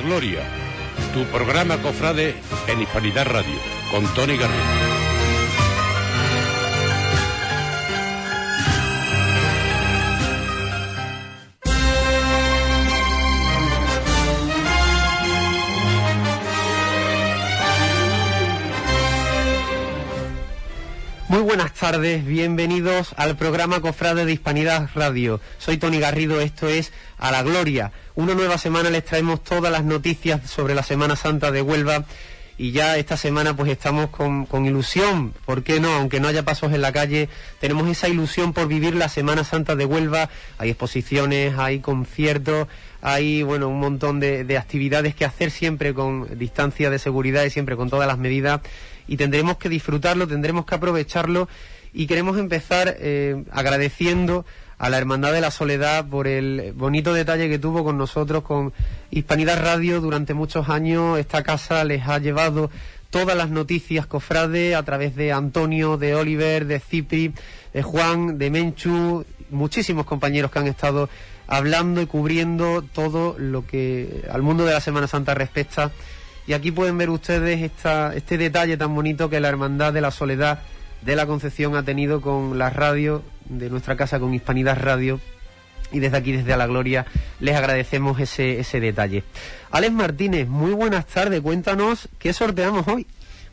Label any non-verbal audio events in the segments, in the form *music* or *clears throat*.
Gloria, tu programa cofrade en Hispanidad Radio, con Tony Garrido. Muy buenas tardes, bienvenidos al programa Cofrade de Hispanidad Radio. Soy Tony Garrido, esto es A la Gloria. Una nueva semana les traemos todas las noticias sobre la Semana Santa de Huelva y ya esta semana pues estamos con, con, ilusión, ¿por qué no? Aunque no haya pasos en la calle, tenemos esa ilusión por vivir la Semana Santa de Huelva, hay exposiciones, hay conciertos, hay bueno un montón de, de actividades que hacer siempre con distancia de seguridad y siempre con todas las medidas. Y tendremos que disfrutarlo, tendremos que aprovecharlo y queremos empezar eh, agradeciendo a la Hermandad de la Soledad por el bonito detalle que tuvo con nosotros, con Hispanidad Radio durante muchos años. Esta casa les ha llevado todas las noticias cofrade a través de Antonio, de Oliver, de Cipri, de Juan, de Menchu, muchísimos compañeros que han estado hablando y cubriendo todo lo que al mundo de la Semana Santa respecta y aquí pueden ver ustedes esta, este detalle tan bonito que la Hermandad de la Soledad de la Concepción ha tenido con la radio de nuestra casa, con Hispanidad Radio. Y desde aquí, desde A la Gloria, les agradecemos ese, ese detalle. Alex Martínez, muy buenas tardes. Cuéntanos qué sorteamos hoy.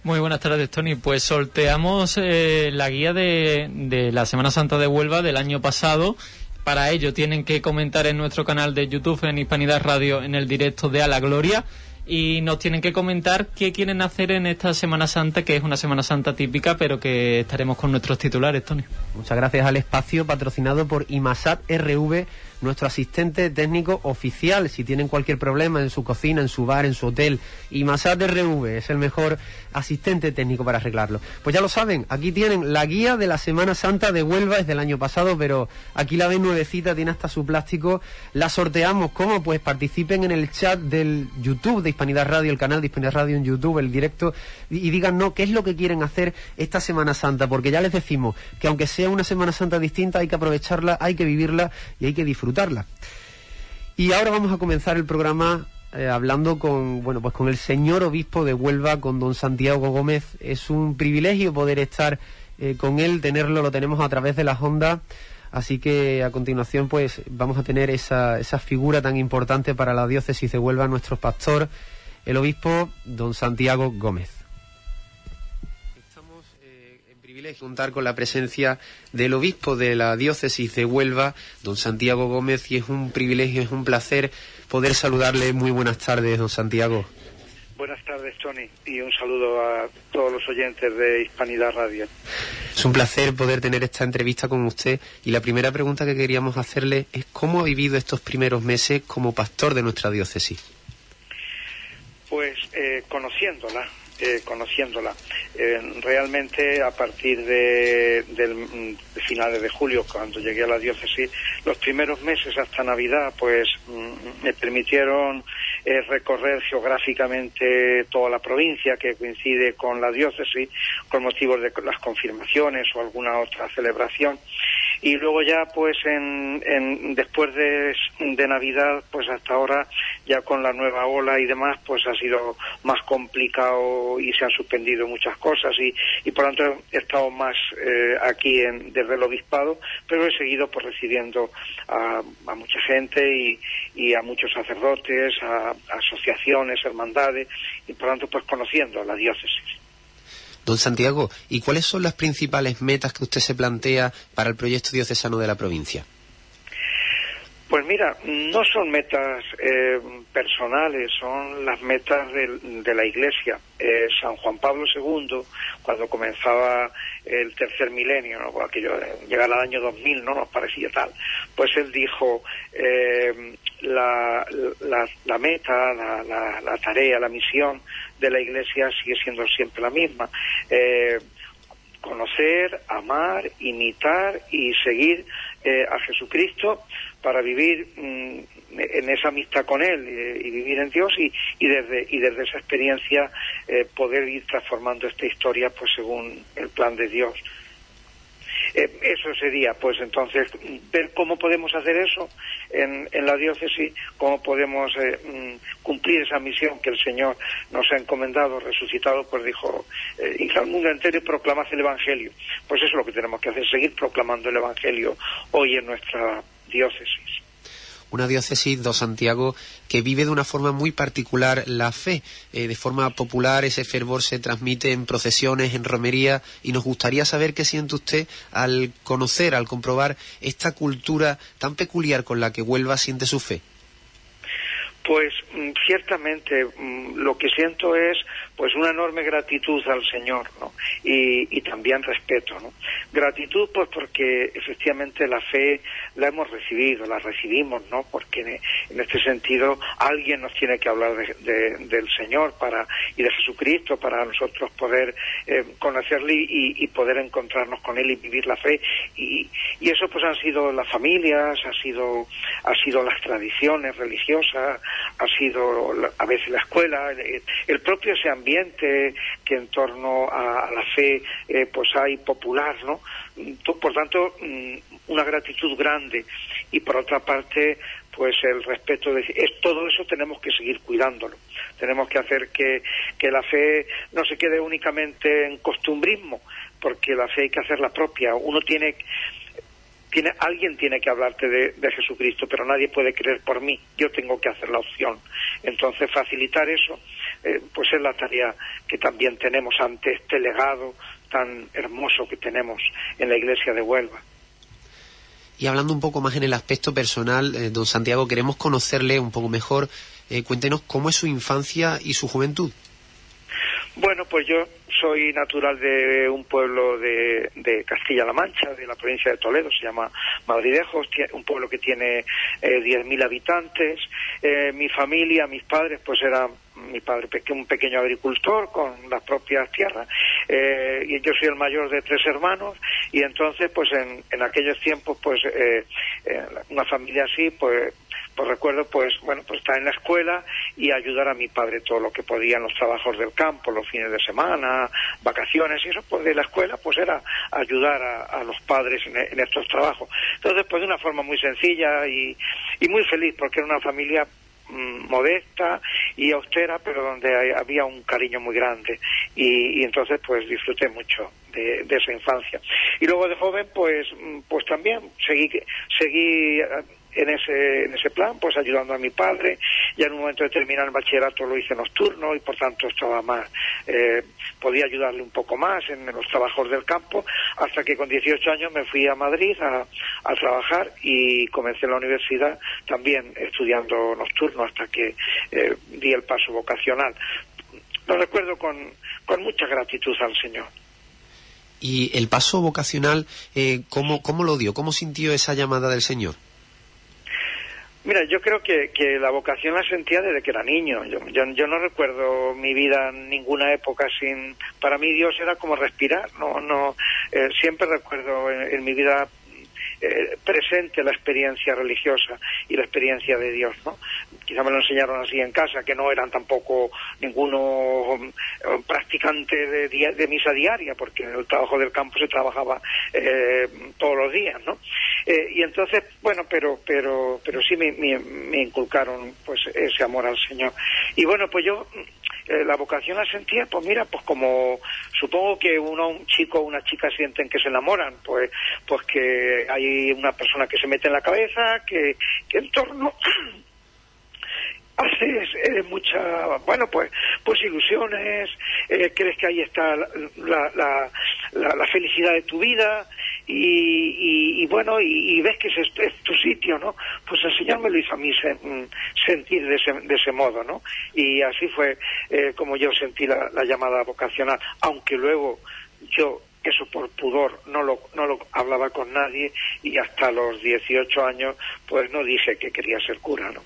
Muy buenas tardes, Tony. Pues sorteamos eh, la guía de, de la Semana Santa de Huelva del año pasado para ello tienen que comentar en nuestro canal de YouTube en Hispanidad Radio en el directo de A la Gloria y nos tienen que comentar qué quieren hacer en esta Semana Santa, que es una Semana Santa típica, pero que estaremos con nuestros titulares, Tony. Muchas gracias al espacio patrocinado por IMASAT RV nuestro asistente técnico oficial. Si tienen cualquier problema en su cocina, en su bar, en su hotel, y Masat RV es el mejor asistente técnico para arreglarlo. Pues ya lo saben, aquí tienen la guía de la Semana Santa de Huelva, es del año pasado, pero aquí la ven nuevecita, tiene hasta su plástico. La sorteamos, ¿cómo? Pues participen en el chat del YouTube de Hispanidad Radio, el canal de Hispanidad Radio en YouTube, el directo, y, y digan, no, ¿qué es lo que quieren hacer esta Semana Santa? Porque ya les decimos que aunque sea una Semana Santa distinta, hay que aprovecharla, hay que vivirla y hay que disfrutarla y ahora vamos a comenzar el programa eh, hablando con, bueno, pues con el señor obispo de Huelva, con don Santiago Gómez. Es un privilegio poder estar eh, con él, tenerlo, lo tenemos a través de las ondas. Así que a continuación, pues vamos a tener esa, esa figura tan importante para la diócesis de Huelva, nuestro pastor, el obispo don Santiago Gómez. Contar con la presencia del obispo de la diócesis de Huelva, don Santiago Gómez, y es un privilegio, es un placer poder saludarle. Muy buenas tardes, don Santiago. Buenas tardes, Tony, y un saludo a todos los oyentes de Hispanidad Radio. Es un placer poder tener esta entrevista con usted y la primera pregunta que queríamos hacerle es cómo ha vivido estos primeros meses como pastor de nuestra diócesis. Pues eh, conociéndola, eh, conociéndola. Eh, realmente a partir de, del, de finales de julio, cuando llegué a la diócesis, los primeros meses hasta Navidad, pues mm, me permitieron eh, recorrer geográficamente toda la provincia que coincide con la diócesis, con motivos de las confirmaciones o alguna otra celebración y luego ya pues en, en después de, de, Navidad pues hasta ahora ya con la nueva ola y demás pues ha sido más complicado y se han suspendido muchas cosas y, y por lo tanto he estado más eh, aquí en, desde el obispado pero he seguido pues recibiendo a, a mucha gente y, y, a muchos sacerdotes a, asociaciones hermandades y por lo tanto pues conociendo la diócesis Don Santiago, ¿y cuáles son las principales metas que usted se plantea para el proyecto diocesano de la provincia? Pues mira, no son metas eh, personales, son las metas de, la Iglesia. Eh, San Juan Pablo II, cuando comenzaba el tercer milenio, ¿no? aquello de llegar al año 2000 no nos parecía tal, pues él dijo eh, la, la, la, meta, la, la, tarea, la misión de la Iglesia sigue siendo siempre la misma. Eh, conocer, amar, imitar y seguir eh, a Jesucristo para vivir mmm, en esa amistad con Él eh, y vivir en Dios y, y, desde, y desde esa experiencia eh, poder ir transformando esta historia pues según el plan de Dios. Eh, eso sería, pues entonces, ver cómo podemos hacer eso en, en la diócesis, cómo podemos eh, mm, cumplir esa misión que el Señor nos ha encomendado, resucitado, pues dijo, eh, al mundo entero y proclamad el Evangelio. Pues eso es lo que tenemos que hacer, seguir proclamando el Evangelio hoy en nuestra diócesis una diócesis, do Santiago, que vive de una forma muy particular la fe. Eh, de forma popular ese fervor se transmite en procesiones, en romería, y nos gustaría saber qué siente usted al conocer, al comprobar esta cultura tan peculiar con la que Huelva siente su fe. Pues mm, ciertamente mm, lo que siento es pues una enorme gratitud al Señor ¿no? y, también respeto. ¿no? Gratitud pues porque efectivamente la fe la hemos recibido, la recibimos, ¿no? porque en, este sentido alguien nos tiene que hablar del Señor para y de Jesucristo para nosotros poder eh, conocerle y, poder encontrarnos con Él y vivir la fe. Y, y eso pues han sido las familias, ha sido, ha sido las tradiciones religiosas, ha sido a veces la escuela, el, propio ese ambiente que en torno a, la fe eh, pues hay popular, ¿no? Por tanto, mm, una gratitud grande y por otra parte pues el respeto de es todo eso tenemos que seguir cuidándolo tenemos que hacer que, que la fe no se quede únicamente en costumbrismo porque la fe hay que hacerla propia uno tiene alguien tiene que hablarte de, Jesucristo, pero nadie puede creer por mí. Yo tengo que hacer la opción. Entonces, facilitar eso, eh, pues es la tarea que también tenemos ante este legado tan hermoso que tenemos en la Iglesia de Huelva. Y hablando un poco más en el aspecto personal, eh, don Santiago, queremos conocerle un poco mejor. Eh, cuéntenos cómo es su infancia y su juventud. Bueno, pues yo soy natural de un pueblo de, Castilla-La Mancha, de la provincia de Toledo, se llama Madridejos, un pueblo que tiene eh, 10.000 habitantes. Eh, mi familia, mis padres, pues eran mi padre un pequeño agricultor con las propias tierras eh, y yo soy el mayor de tres hermanos y entonces pues en, en aquellos tiempos pues eh, una familia así pues pues recuerdo pues bueno pues estar en la escuela y ayudar a mi padre todo lo que podía en los trabajos del campo los fines de semana vacaciones y eso pues de la escuela pues era ayudar a, los padres en, estos trabajos. Entonces pues de una forma muy sencilla y, muy feliz porque era una familia modesta y austera pero donde había un cariño muy grande. Y, entonces pues disfruté mucho de, de, esa infancia. Y luego de joven pues mm, pues también seguí seguí en ese, en ese plan, pues ayudando a mi padre. Ya en un momento de terminar el bachillerato lo hice nocturno y por tanto estaba más, eh, podía ayudarle un poco más en, los trabajos del campo, hasta que con 18 años me fui a Madrid a, trabajar y comencé en la universidad también estudiando nocturno hasta que eh, di el paso vocacional. Lo recuerdo con, con mucha gratitud al Señor. ¿Y el paso vocacional, eh, ¿cómo, cómo lo dio? ¿Cómo sintió esa llamada del Señor? Mira, yo creo que, que la vocación la sentía desde que era niño. Yo, yo, no recuerdo mi vida en ninguna época sin... Para mí Dios era como respirar. No, no. Eh, siempre recuerdo en, mi vida eh, presente la experiencia religiosa y la experiencia de Dios, ¿no? Quizá me lo enseñaron así en casa, que no eran tampoco ninguno eh, practicante de, de, misa diaria, porque en el trabajo del campo se trabajaba todos los días, ¿no? Eh, y entonces, bueno, pero, pero, pero sí me, inculcaron pues ese amor al Señor. Y bueno, pues yo eh, la vocación la sentía, pues mira, pues como supongo que uno, un chico o una chica sienten que se enamoran, pues, pues que hay una persona que se mete en la cabeza, que, que en torno *clears throat* haces eh, mucha, bueno, pues, pues ilusiones, eh, crees que ahí está la, la, la, felicidad de tu vida y, y, bueno, y, ves que es, es, tu sitio, ¿no? Pues el Señor a mí mm, sentir de ese, de ese modo, ¿no? Y así fue eh, como yo sentí la, la llamada vocacional, aunque luego yo eso por pudor no lo, no lo hablaba con nadie y hasta los 18 años pues no dije que quería ser cura, ¿no?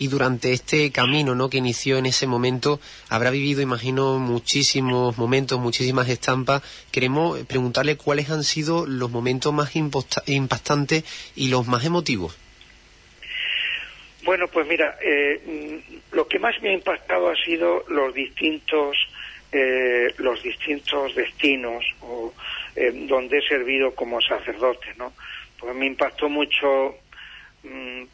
Y durante este camino ¿no? que inició en ese momento habrá vivido, imagino, muchísimos momentos, muchísimas estampas. Queremos preguntarle cuáles han sido los momentos más impactantes y los más emotivos. Bueno, pues mira, eh, lo que más me ha impactado ha sido los distintos, eh, los distintos destinos o eh, donde he servido como sacerdote, ¿no? Pues me impactó mucho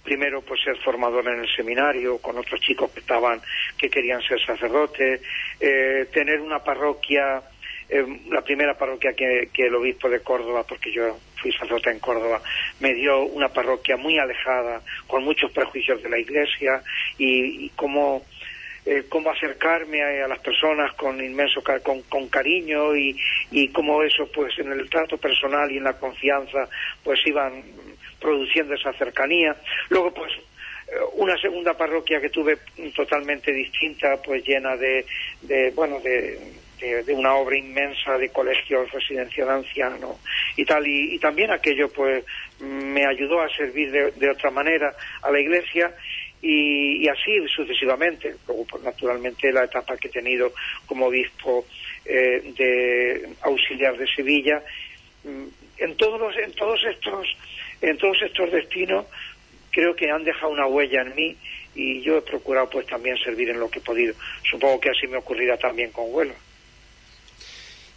primero pues ser formador en el seminario con otros chicos que estaban que querían ser sacerdotes eh, tener una parroquia eh, la primera parroquia que, el obispo de Córdoba, porque yo fui sacerdote en Córdoba, me dio una parroquia muy alejada, con muchos prejuicios de la iglesia y, cómo, eh, cómo acercarme a, las personas con inmenso con, con cariño y, y cómo eso pues en el trato personal y en la confianza pues iban produciendo esa cercanía. Luego pues eh, una segunda parroquia que tuve totalmente distinta, pues llena de, de bueno, de, de, una obra inmensa de colegios residencial anciano y tal. Y, también aquello pues me ayudó a servir de, otra manera a la iglesia y, así sucesivamente. Luego pues naturalmente la etapa que he tenido como obispo eh, de auxiliar de Sevilla. Mm, en todos los, en todos estos en todos estos destinos creo que han dejado una huella en mí y yo he procurado pues también servir en lo que he podido. Supongo que así me ocurrirá también con Huelva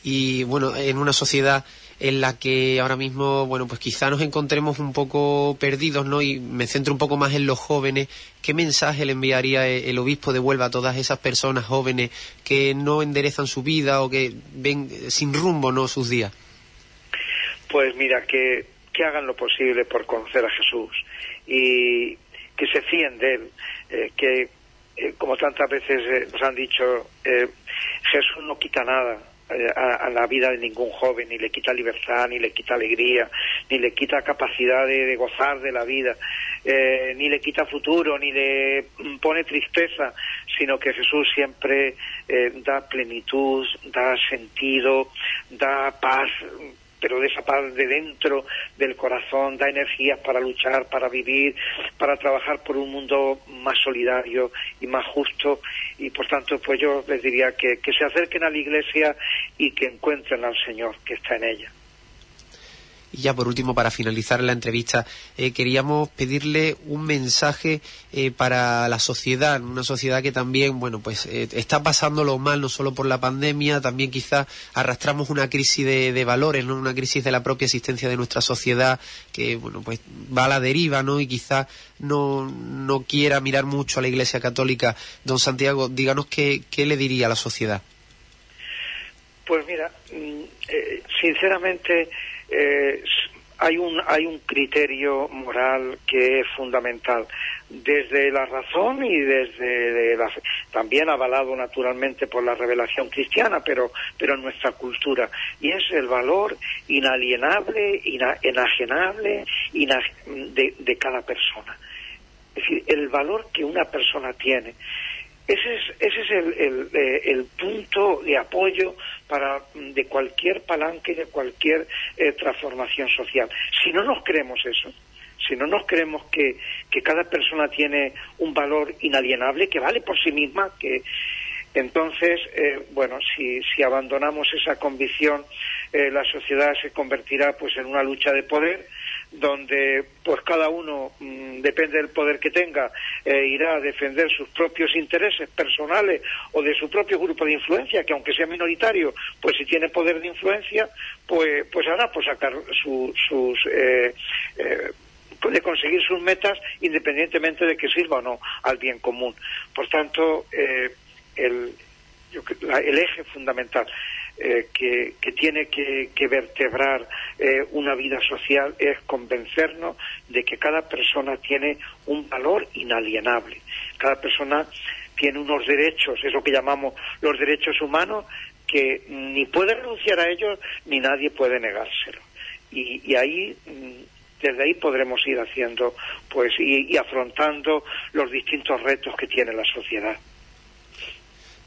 y bueno, en una sociedad en la que ahora mismo, bueno, pues quizá nos encontremos un poco perdidos, ¿no? Y me centro un poco más en los jóvenes. ¿Qué mensaje le enviaría el obispo de Huelva a todas esas personas jóvenes que no enderezan su vida o que ven sin rumbo, ¿no? Sus días. Pues mira, que, que hagan lo posible por conocer a Jesús y que se fíen de él, eh, que eh, como tantas veces eh, nos han dicho, Jesús no quita nada, a, la vida de ningún joven, ni le quita libertad, ni le quita alegría, ni le quita capacidad de, gozar de la vida, ni le quita futuro, ni le pone tristeza, sino que Jesús siempre da plenitud, da sentido, da paz, pero de esa paz de dentro del corazón, da energías para luchar, para vivir, para trabajar por un mundo más solidario y más justo. Y por tanto, pues yo les diría que, que se acerquen a la iglesia y que encuentren al Señor que está en ella. Y ya por último, para finalizar la entrevista, eh, queríamos pedirle un mensaje eh, para la sociedad, una sociedad que también, bueno, pues eh, está pasándolo mal, no solo por la pandemia, también quizás arrastramos una crisis de, valores, ¿no? Una crisis de la propia existencia de nuestra sociedad que, bueno, pues va a la deriva, ¿no? Y quizás no, no quiera mirar mucho a la Iglesia Católica. Don Santiago, díganos qué, qué le diría a la sociedad. Pues mira, mm, sinceramente eh, hay un hay un criterio moral que es fundamental. Desde la razón y desde la también avalado naturalmente por la revelación cristiana pero pero en nuestra cultura. Y es el valor inalienable enajenable de, de cada persona. Es decir el valor que una persona tiene ese es, ese es el, eh, punto de apoyo para mm, de cualquier palanque, de cualquier eh, transformación social. Si no nos creemos eso, si no nos creemos que, que cada persona tiene un valor inalienable, que vale por sí misma, que entonces, eh, bueno, si, si abandonamos esa convicción, la sociedad se convertirá pues en una lucha de poder donde pues cada uno mm, depende del poder que tenga eh, irá a defender sus propios intereses personales o de su propio grupo de influencia que aunque sea minoritario pues si tiene poder de influencia pues pues hará pues sacar sus eh, eh, puede conseguir sus metas independientemente de que sirva o no al bien común. Por tanto el, el eje fundamental eh, que, tiene que, vertebrar eh, una vida social es convencernos de que cada persona tiene un valor inalienable. Cada persona tiene unos derechos, es lo que llamamos los derechos humanos, que ni puede renunciar a ellos ni nadie puede negárselo. Y, ahí mm, desde ahí podremos ir haciendo pues y afrontando los distintos retos que tiene la sociedad.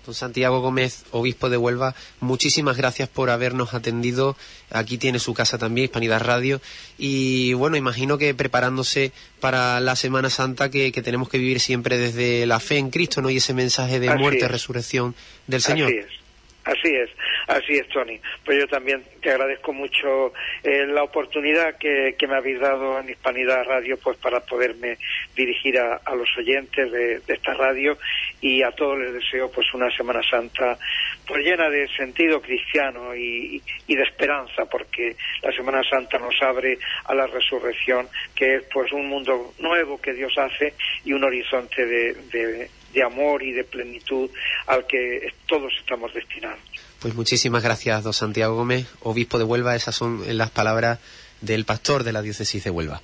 Don Santiago Gómez, obispo de Huelva, muchísimas gracias por habernos atendido. Aquí tiene su casa también, Hispanidad Radio. Y bueno, imagino que preparándose para la Semana Santa que, tenemos que vivir siempre desde la fe en Cristo, ¿no? Y ese mensaje de muerte, resurrección del Señor. Así es. Así es, Así es, Tony. Pues yo también te agradezco mucho eh, la oportunidad que, me habéis dado en Hispanidad Radio pues para poderme dirigir a, los oyentes de, esta radio y a todos les deseo pues una Semana Santa pues llena de sentido cristiano y, de esperanza porque la Semana Santa nos abre a la resurrección que es pues un mundo nuevo que Dios hace y un horizonte de, de amor y de plenitud al que todos estamos destinados. Pues muchísimas gracias, don Santiago Gómez, obispo de Huelva. Esas son las palabras del pastor de la diócesis de Huelva.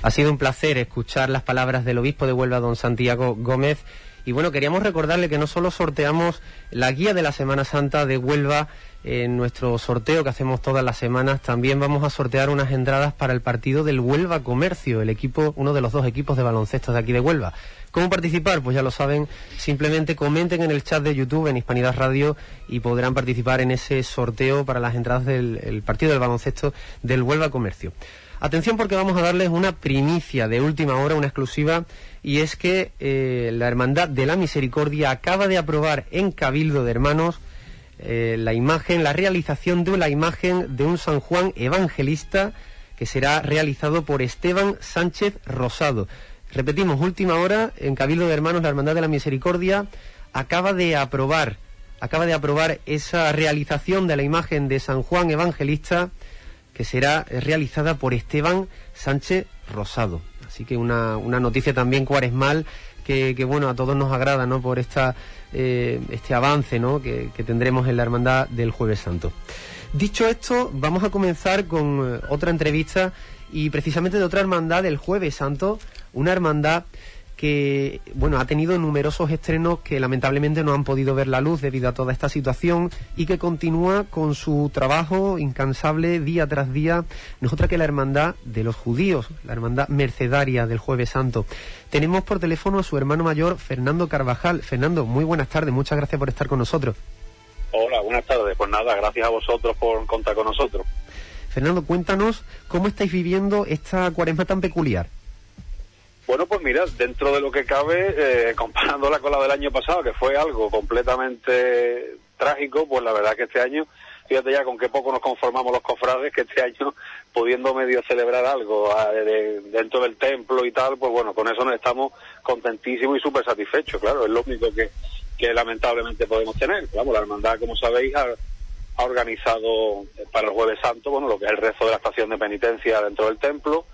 Ha sido un placer escuchar las palabras del obispo de Huelva, don Santiago Gómez. Y bueno, queríamos recordarle que no solo sorteamos la guía de la Semana Santa de Huelva en nuestro sorteo que hacemos todas las semanas, también vamos a sortear unas entradas para el partido del Huelva Comercio, el equipo, uno de los dos equipos de baloncesto de aquí de Huelva. ¿Cómo participar? Pues ya lo saben, simplemente comenten en el chat de YouTube en Hispanidad Radio y podrán participar en ese sorteo para las entradas del partido del baloncesto del Huelva Comercio. Atención porque vamos a darles una primicia de última hora, una exclusiva, y es que eh, la Hermandad de la Misericordia acaba de aprobar en Cabildo de Hermanos eh, la imagen, la realización de una imagen de un San Juan evangelista que será realizado por Esteban Sánchez Rosado. Repetimos, última hora, en Cabildo de Hermanos, la Hermandad de la Misericordia acaba de aprobar, acaba de aprobar esa realización de la imagen de San Juan Evangelista que será realizada por Esteban Sánchez Rosado. Así que una, una noticia también cuaresmal que, bueno, a todos nos agrada, ¿no? Por esta, eh, este avance, ¿no? Que, que tendremos en la Hermandad del Jueves Santo. Dicho esto, vamos a comenzar con eh, otra entrevista y precisamente de otra hermandad del Jueves Santo, una hermandad que bueno ha tenido numerosos estrenos que lamentablemente no han podido ver la luz debido a toda esta situación y que continúa con su trabajo incansable día tras día no es otra que la hermandad de los judíos la hermandad mercedaria del jueves santo. Tenemos por teléfono a su hermano mayor Fernando Carvajal. Fernando muy buenas tardes muchas gracias por estar con nosotros. Hola buenas tardes pues nada gracias a vosotros por contar con nosotros. Fernando cuéntanos cómo estáis viviendo esta cuaresma tan peculiar bueno, pues mira, dentro de lo que cabe, eh, comparándola con la del año pasado, que fue algo completamente trágico, pues la verdad que este año, fíjate ya con qué poco nos conformamos los cofrades, que este año, pudiendo medio celebrar algo ah, dentro del templo y tal, pues bueno, con eso nos estamos contentísimos y súper satisfechos, claro, es lo único que, que lamentablemente podemos tener. Vamos, la hermandad, como sabéis, ha, ha organizado para el Jueves Santo, bueno, lo que es el rezo de la estación de penitencia dentro del templo,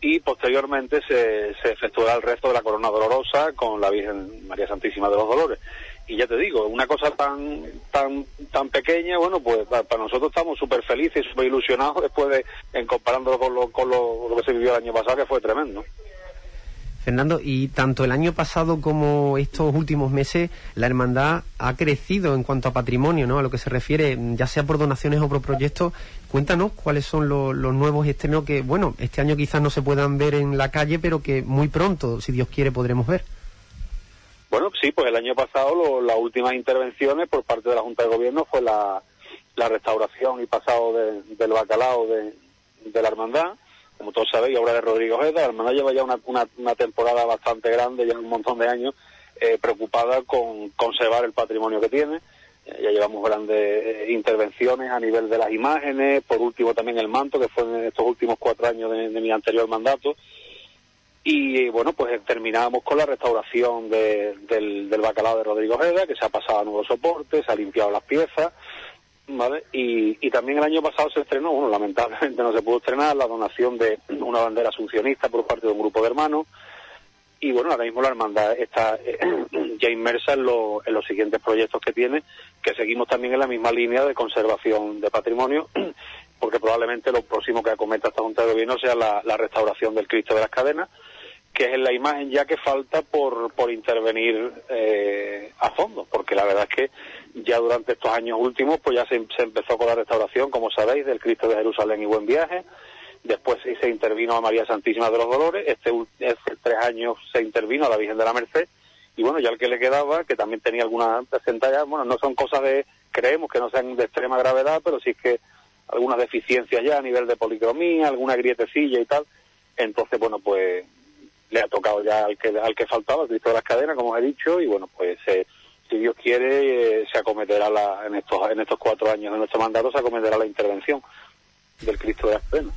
y posteriormente se, se efectuará el resto de la corona dolorosa con la Virgen María Santísima de los Dolores. Y ya te digo, una cosa tan tan tan pequeña, bueno, pues para, nosotros estamos súper felices y súper ilusionados después de, en comparándolo con, lo, con lo, que se vivió el año pasado, que fue tremendo. Fernando, y tanto el año pasado como estos últimos meses, la hermandad ha crecido en cuanto a patrimonio, ¿no? A lo que se refiere, ya sea por donaciones o por proyectos. Cuéntanos cuáles son los nuevos estrenos que, bueno, este año quizás no se puedan ver en la calle, pero que muy pronto, si Dios quiere, podremos ver. Bueno, sí, pues el año pasado las últimas intervenciones por parte de la Junta de Gobierno fue la, restauración y pasado del bacalao de la hermandad como todos sabéis, obra de Rodrigo Ojeda. La hermandad lleva ya una, temporada bastante grande, ya un montón de años, eh, preocupada con conservar el patrimonio que tiene. Eh, ya llevamos grandes eh, intervenciones a nivel de las imágenes, por último también el manto, que fue en estos últimos cuatro años de, mi anterior mandato. Y bueno, pues terminamos con la restauración del, del bacalao de Rodrigo Ojeda, que se ha pasado a nuevos soportes, se ha limpiado las piezas, ¿vale? Y, y también el año pasado se estrenó, bueno, lamentablemente no se pudo estrenar, la donación de una bandera asuncionista por parte de un grupo de hermanos. Y bueno, ahora mismo la hermandad está eh, *clears throat* ya inmersa en, en los siguientes proyectos que tiene, que seguimos también en la misma línea de conservación de patrimonio, *clears throat* porque probablemente lo próximo que acometa esta Junta de Gobierno sea la restauración del Cristo de las Cadenas, que es la imagen ya que falta por, por intervenir eh, a fondo, porque la verdad es que ya durante estos años últimos pues ya se, empezó con la restauración, como sabéis, del Cristo de Jerusalén y Buen Viaje, después se intervino a María Santísima de los Dolores, este, este tres años se intervino a la Virgen de la Merced, y bueno, ya el que le quedaba, que también tenía algunas presentallas, bueno, no son cosas de, creemos que no sean de extrema gravedad, pero sí que algunas deficiencias ya a nivel de policromía, alguna grietecilla y tal, entonces bueno, pues le ha tocado ya al que, al que faltaba, el Cristo de las Cadenas, como os he dicho, y bueno, pues eh, si Dios quiere, eh, se acometerá la, en, estos, en estos cuatro años de nuestro mandato, se acometerá la intervención del Cristo de las Cadenas.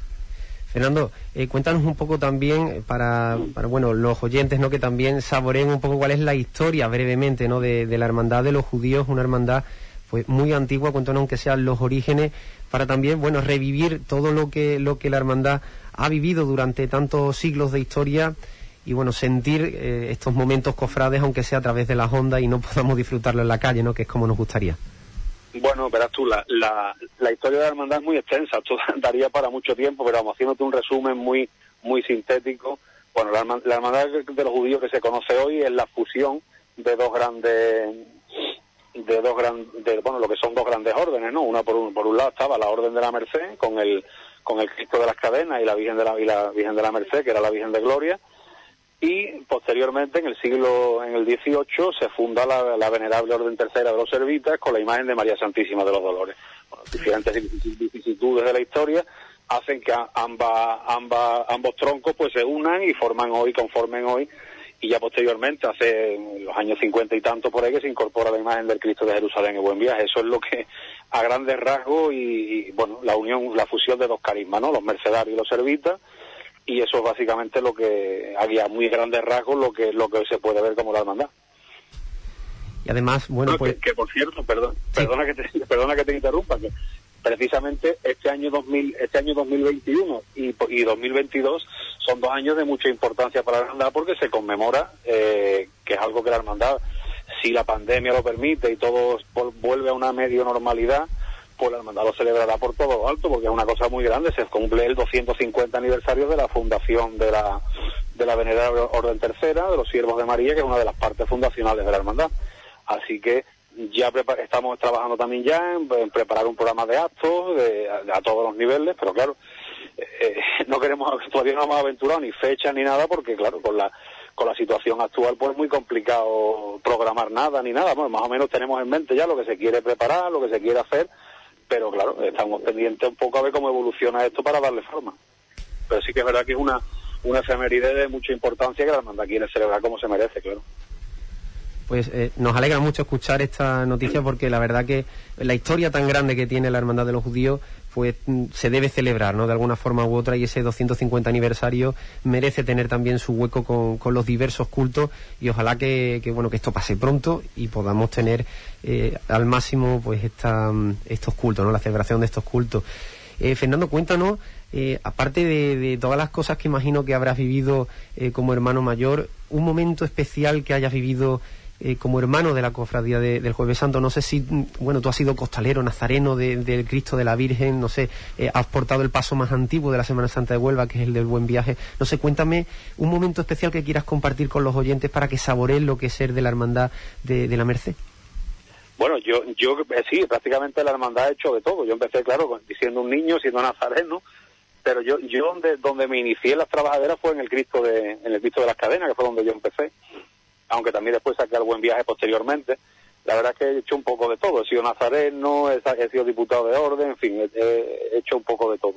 Fernando, eh, cuéntanos un poco también para, para, bueno los oyentes, ¿no? Que también saboreen un poco cuál es la historia brevemente, ¿no? De, de la hermandad de los judíos, una hermandad pues muy antigua, cuéntanos aunque sean los orígenes, para también bueno revivir todo lo que lo que la hermandad ha vivido durante tantos siglos de historia y bueno, sentir eh, estos momentos cofrades, aunque sea a través de las ondas y no *laughs* podamos disfrutarlo en la calle, ¿no? Que es como nos gustaría. Bueno, verás tú, la, la, historia de la hermandad es muy extensa, esto *laughs* daría para mucho tiempo, pero vamos, haciéndote un resumen muy, muy sintético. Bueno, la, hermandad de los judíos que se conoce hoy es la fusión de dos grandes de dos grandes, bueno, lo que son dos grandes órdenes, ¿no? Una por un, por un lado estaba la Orden de la Merced con el con el Cristo de las Cadenas y la Virgen de y la Virgen de la Merced, que era la Virgen de Gloria, y posteriormente en el siglo en el 18 se funda la, venerable orden tercera de los servitas con la imagen de María Santísima de los Dolores. Bueno, diferentes vicisitudes de la historia hacen que ambas, ambas, ambos troncos pues se unan y forman hoy conformen hoy y ya posteriormente hace los años 50 y tanto por ahí que se incorpora la imagen del Cristo de Jerusalén en buen viaje. Eso es lo que a grandes rasgos y, y bueno la unión la fusión de dos carismas no los mercedarios y los servitas y eso es básicamente lo que había muy grandes rasgos lo que lo que se puede ver como la hermandad. Y además bueno pues que, por cierto perdón perdona que te *laughs* perdona que te interrumpa que precisamente este año 2000 este año 2021 y, y 2022 son dos años de mucha importancia para la hermandad porque se conmemora eh, que es algo que la hermandad si la pandemia lo permite y todo vuelve a una medio normalidad pues la hermandad lo celebrará por todo alto, porque es una cosa muy grande. Se cumple el 250 aniversario de la fundación de la, de la Venerable Orden Tercera, de los Siervos de María, que es una de las partes fundacionales de la hermandad. Así que ya estamos trabajando también ya en, preparar un programa de actos a todos los niveles, pero claro, eh, no queremos, todavía no hemos aventurado ni fecha ni nada, porque claro, con la con la situación actual pues es muy complicado programar nada ni nada, más o menos tenemos en mente ya lo que se quiere preparar, lo que se quiere hacer, pero claro, estamos pendientes un poco a ver cómo evoluciona esto para darle forma. Pero sí que es verdad que es una, una efeméride de mucha importancia que la hermandad quiere celebrar como se merece, claro. Pues eh, nos alegra mucho escuchar esta noticia porque la verdad que la historia tan grande que tiene la Hermandad de los Judíos pues se debe celebrar, ¿no? De alguna forma u otra y ese 250 aniversario merece tener también su hueco con, los diversos cultos y ojalá que, bueno que esto pase pronto y podamos tener eh, al máximo pues esta, mm, estos cultos, ¿no? La celebración de estos cultos. Eh, Fernando, cuéntanos, aparte de, de, todas las cosas que imagino que habrás vivido como hermano mayor, un momento especial que hayas vivido eh, como hermano de la cofradía del Jueves Santo. No sé si, bueno, tú has sido costalero, nazareno del Cristo de la Virgen, no sé, eh, has portado el paso más antiguo de la Semana Santa de Huelva, que es el del Buen Viaje. No sé, cuéntame un momento especial que quieras compartir con los oyentes para que saboreen lo que es ser de la Hermandad de, la Merced. Bueno, yo, yo eh, sí, prácticamente la hermandad ha hecho de todo. Yo empecé, claro, siendo un niño, siendo nazareno, pero yo, yo donde, donde me inicié en las trabajaderas fue en el Cristo de, en el Cristo de las Cadenas, que fue donde yo empecé aunque también después saqué al buen viaje posteriormente. La verdad es que he hecho un poco de todo. He sido nazareno, he, sido diputado de orden, en fin, he, hecho un poco de todo.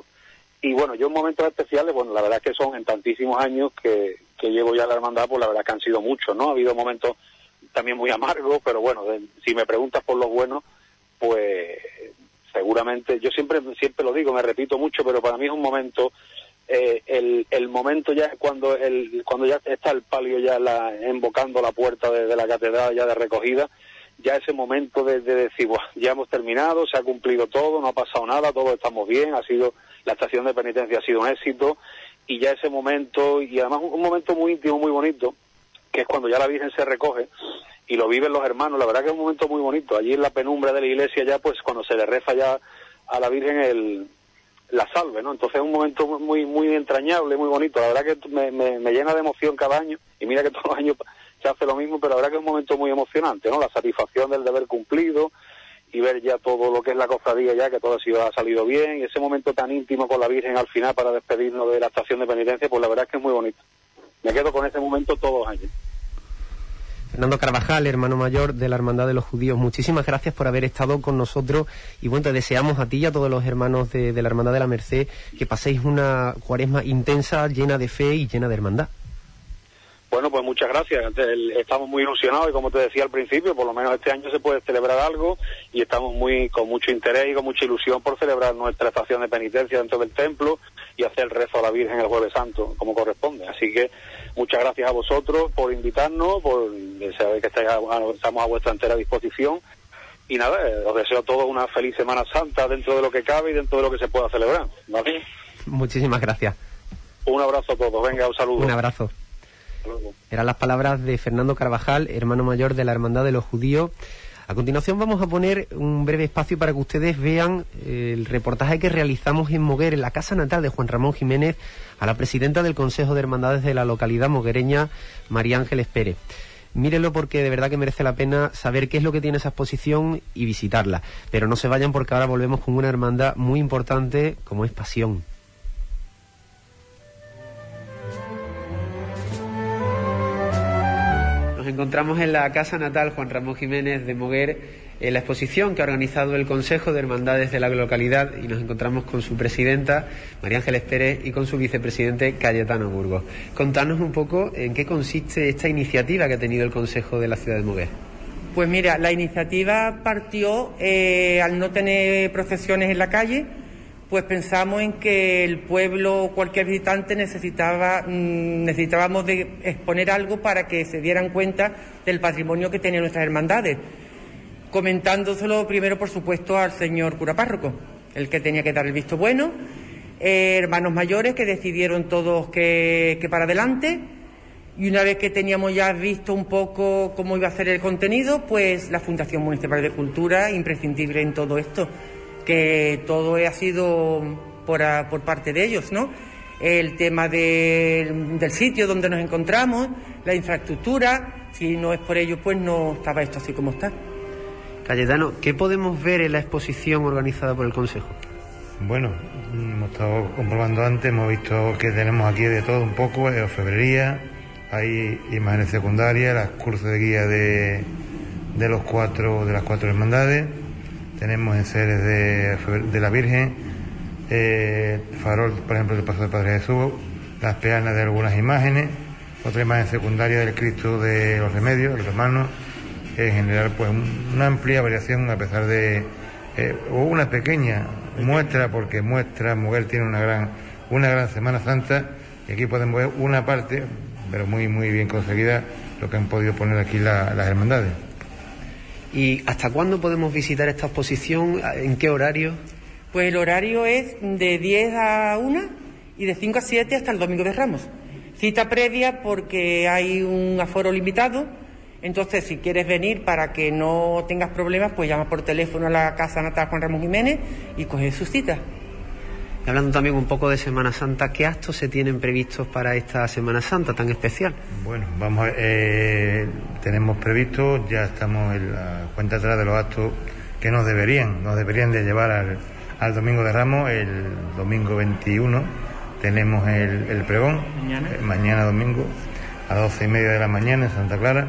Y bueno, yo en momentos especiales, bueno, la verdad es que son en tantísimos años que, que llevo ya la hermandad, pues la verdad que han sido muchos, ¿no? Ha habido momentos también muy amargos, pero bueno, si me preguntas por los buenos, pues seguramente, yo siempre, siempre lo digo, me repito mucho, pero para mí es un momento eh, el, el momento ya cuando el cuando ya está el palio ya la, invocando la puerta de, la catedral ya de recogida ya ese momento de, decir ya hemos terminado se ha cumplido todo no ha pasado nada todos estamos bien ha sido la estación de penitencia ha sido un éxito y ya ese momento y además un, momento muy íntimo muy bonito que es cuando ya la Virgen se recoge y lo viven los hermanos. La verdad que es un momento muy bonito. Allí en la penumbra de la iglesia ya pues cuando se le reza ya a la Virgen el la salve, ¿no? Entonces es un momento muy muy entrañable, muy bonito. La verdad que me, me, llena de emoción cada año y mira que *laughs* todos los años se hace lo mismo, pero la verdad que es un momento muy emocionante, ¿no? La satisfacción del deber cumplido y ver ya todo lo que es la cofradía ya, que todo ha, ha salido bien, y ese momento tan íntimo con la Virgen al final para despedirnos de la estación de penitencia, pues la verdad es que es muy bonito. Me quedo con ese momento todos los años. Fernando Carvajal, hermano mayor de la Hermandad de los Judíos, muchísimas gracias por haber estado con nosotros y bueno, te deseamos a ti y a todos los hermanos de, la Hermandad de la Merced que paséis una cuaresma intensa, llena de fe y llena de hermandad. Bueno, pues muchas gracias. Estamos muy ilusionados y como te decía al principio, por lo menos este año se puede celebrar algo y estamos muy con mucho interés y con mucha ilusión por celebrar nuestra estación de penitencia dentro del templo y hacer el rezo a la Virgen el Jueves Santo como corresponde. Así que muchas gracias a vosotros por invitarnos, por saber que estamos a vuestra entera disposición y nada, eh, os deseo a todos una feliz Semana Santa dentro de lo que cabe y dentro de lo que se pueda celebrar. Muchísimas gracias. Un abrazo a todos, venga, un saludo. Un abrazo. Eran las palabras de Fernando Carvajal, hermano mayor de la Hermandad de los Judíos. A continuación vamos a poner un breve espacio para que ustedes vean eh, el reportaje que realizamos en Moguer, en la casa natal de Juan Ramón Jiménez, a la presidenta del Consejo de Hermandades de la localidad moguereña, María Ángeles Pérez. Mírenlo porque de verdad que merece la pena saber qué es lo que tiene esa exposición y visitarla. Pero no se vayan porque ahora volvemos con una hermandad muy importante como es Pasión. Nos encontramos en la casa natal Juan Ramón Jiménez de Moguer en la exposición que ha organizado el Consejo de Hermandades de la localidad y nos encontramos con su presidenta María Ángeles Pérez y con su vicepresidente Cayetano Burgos. Contanos un poco en qué consiste esta iniciativa que ha tenido el Consejo de la ciudad de Moguer. Pues mira, la iniciativa partió eh, al no tener procesiones en la calle pues pensamos en que el pueblo, cualquier visitante necesitaba, mm, necesitábamos exponer algo para que se dieran cuenta del patrimonio que tenían nuestras hermandades, comentándoselo primero, por supuesto, al señor cura párroco, el que tenía que dar el visto bueno, eh, hermanos mayores que decidieron todos que, que para adelante, y una vez que teníamos ya visto un poco cómo iba a ser el contenido, pues la Fundación Municipal de Cultura, imprescindible en todo esto que todo ha sido por, por parte de ellos, ¿no? El tema del sitio donde nos encontramos, la infraestructura, si no es por ello, pues no estaba esto así como está. Cayetano, ¿qué podemos ver en la exposición organizada por el Consejo? Bueno, hemos estado comprobando antes, hemos visto que tenemos aquí de todo un poco, de orfebrería, hay imágenes secundarias, las cursos de guía de, de los cuatro, de las cuatro hermandades tenemos en seres de, la Virgen, eh, farol, por ejemplo, del Paso del Padre Jesús, las peanas de algunas imágenes, otra imagen secundaria del Cristo de los Remedios, el romano, en general, pues una amplia variación a pesar de, eh, o una pequeña muestra, porque muestra, mujer tiene una gran, una gran Semana Santa, y aquí podemos ver una parte, pero muy, muy bien conseguida, lo que han podido poner aquí las hermandades. ¿Y hasta cuándo podemos visitar esta exposición? ¿En qué horario? Pues el horario es de 10 a 1 y de 5 a 7 hasta el domingo de Ramos. Cita previa porque hay un aforo limitado. Entonces, si quieres venir para que no tengas problemas, pues llama por teléfono a la Casa Natal Juan Ramón Jiménez y coge su cita hablando también un poco de Semana Santa, ¿qué actos se tienen previstos para esta Semana Santa tan especial? Bueno, vamos, eh, tenemos previsto, ya estamos en la cuenta atrás de los actos que nos deberían, nos deberían de llevar al, Domingo de Ramos, el domingo 21 tenemos el, pregón, mañana. Eh, domingo, a doce y media de la mañana en Santa Clara,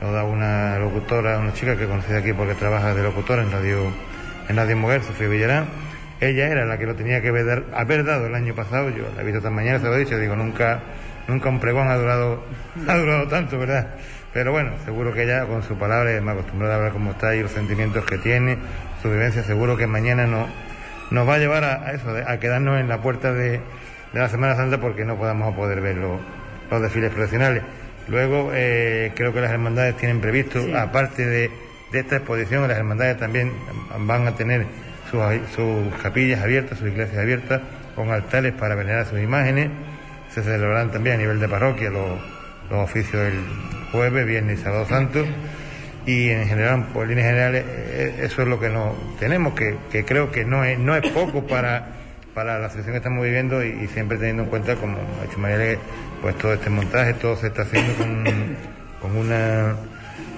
lo da una locutora, una chica que conocí aquí porque trabaja de locutora en Radio, en Radio Mujer, Sofía Villarán, ella era la que lo tenía que haber, haber dado el año pasado, yo la he visto esta mañana, se lo he dicho, digo, nunca, nunca un pregón ha durado, *laughs* ha durado tanto, ¿verdad? Pero bueno, seguro que ella con su palabra es más acostumbrada a hablar cómo está y los sentimientos que tiene, su vivencia, seguro que mañana no, nos va a llevar a, eso, a quedarnos en la puerta de, la Semana Santa porque no podamos poder ver los, desfiles profesionales. Luego, eh, creo que las hermandades tienen previsto, aparte de, de esta exposición, las hermandades también van a tener sus, capillas abiertas, sus iglesias abiertas, con altares para venerar sus imágenes. Se celebrarán también a nivel de parroquia los, oficios del jueves, viernes y sábado santo. Y en general, por líneas generales, eh, eso es lo que no tenemos, que, creo que no es, poco para, para la situación que estamos viviendo y, siempre teniendo en cuenta, como ha dicho María, pues todo este montaje, todo se está haciendo con una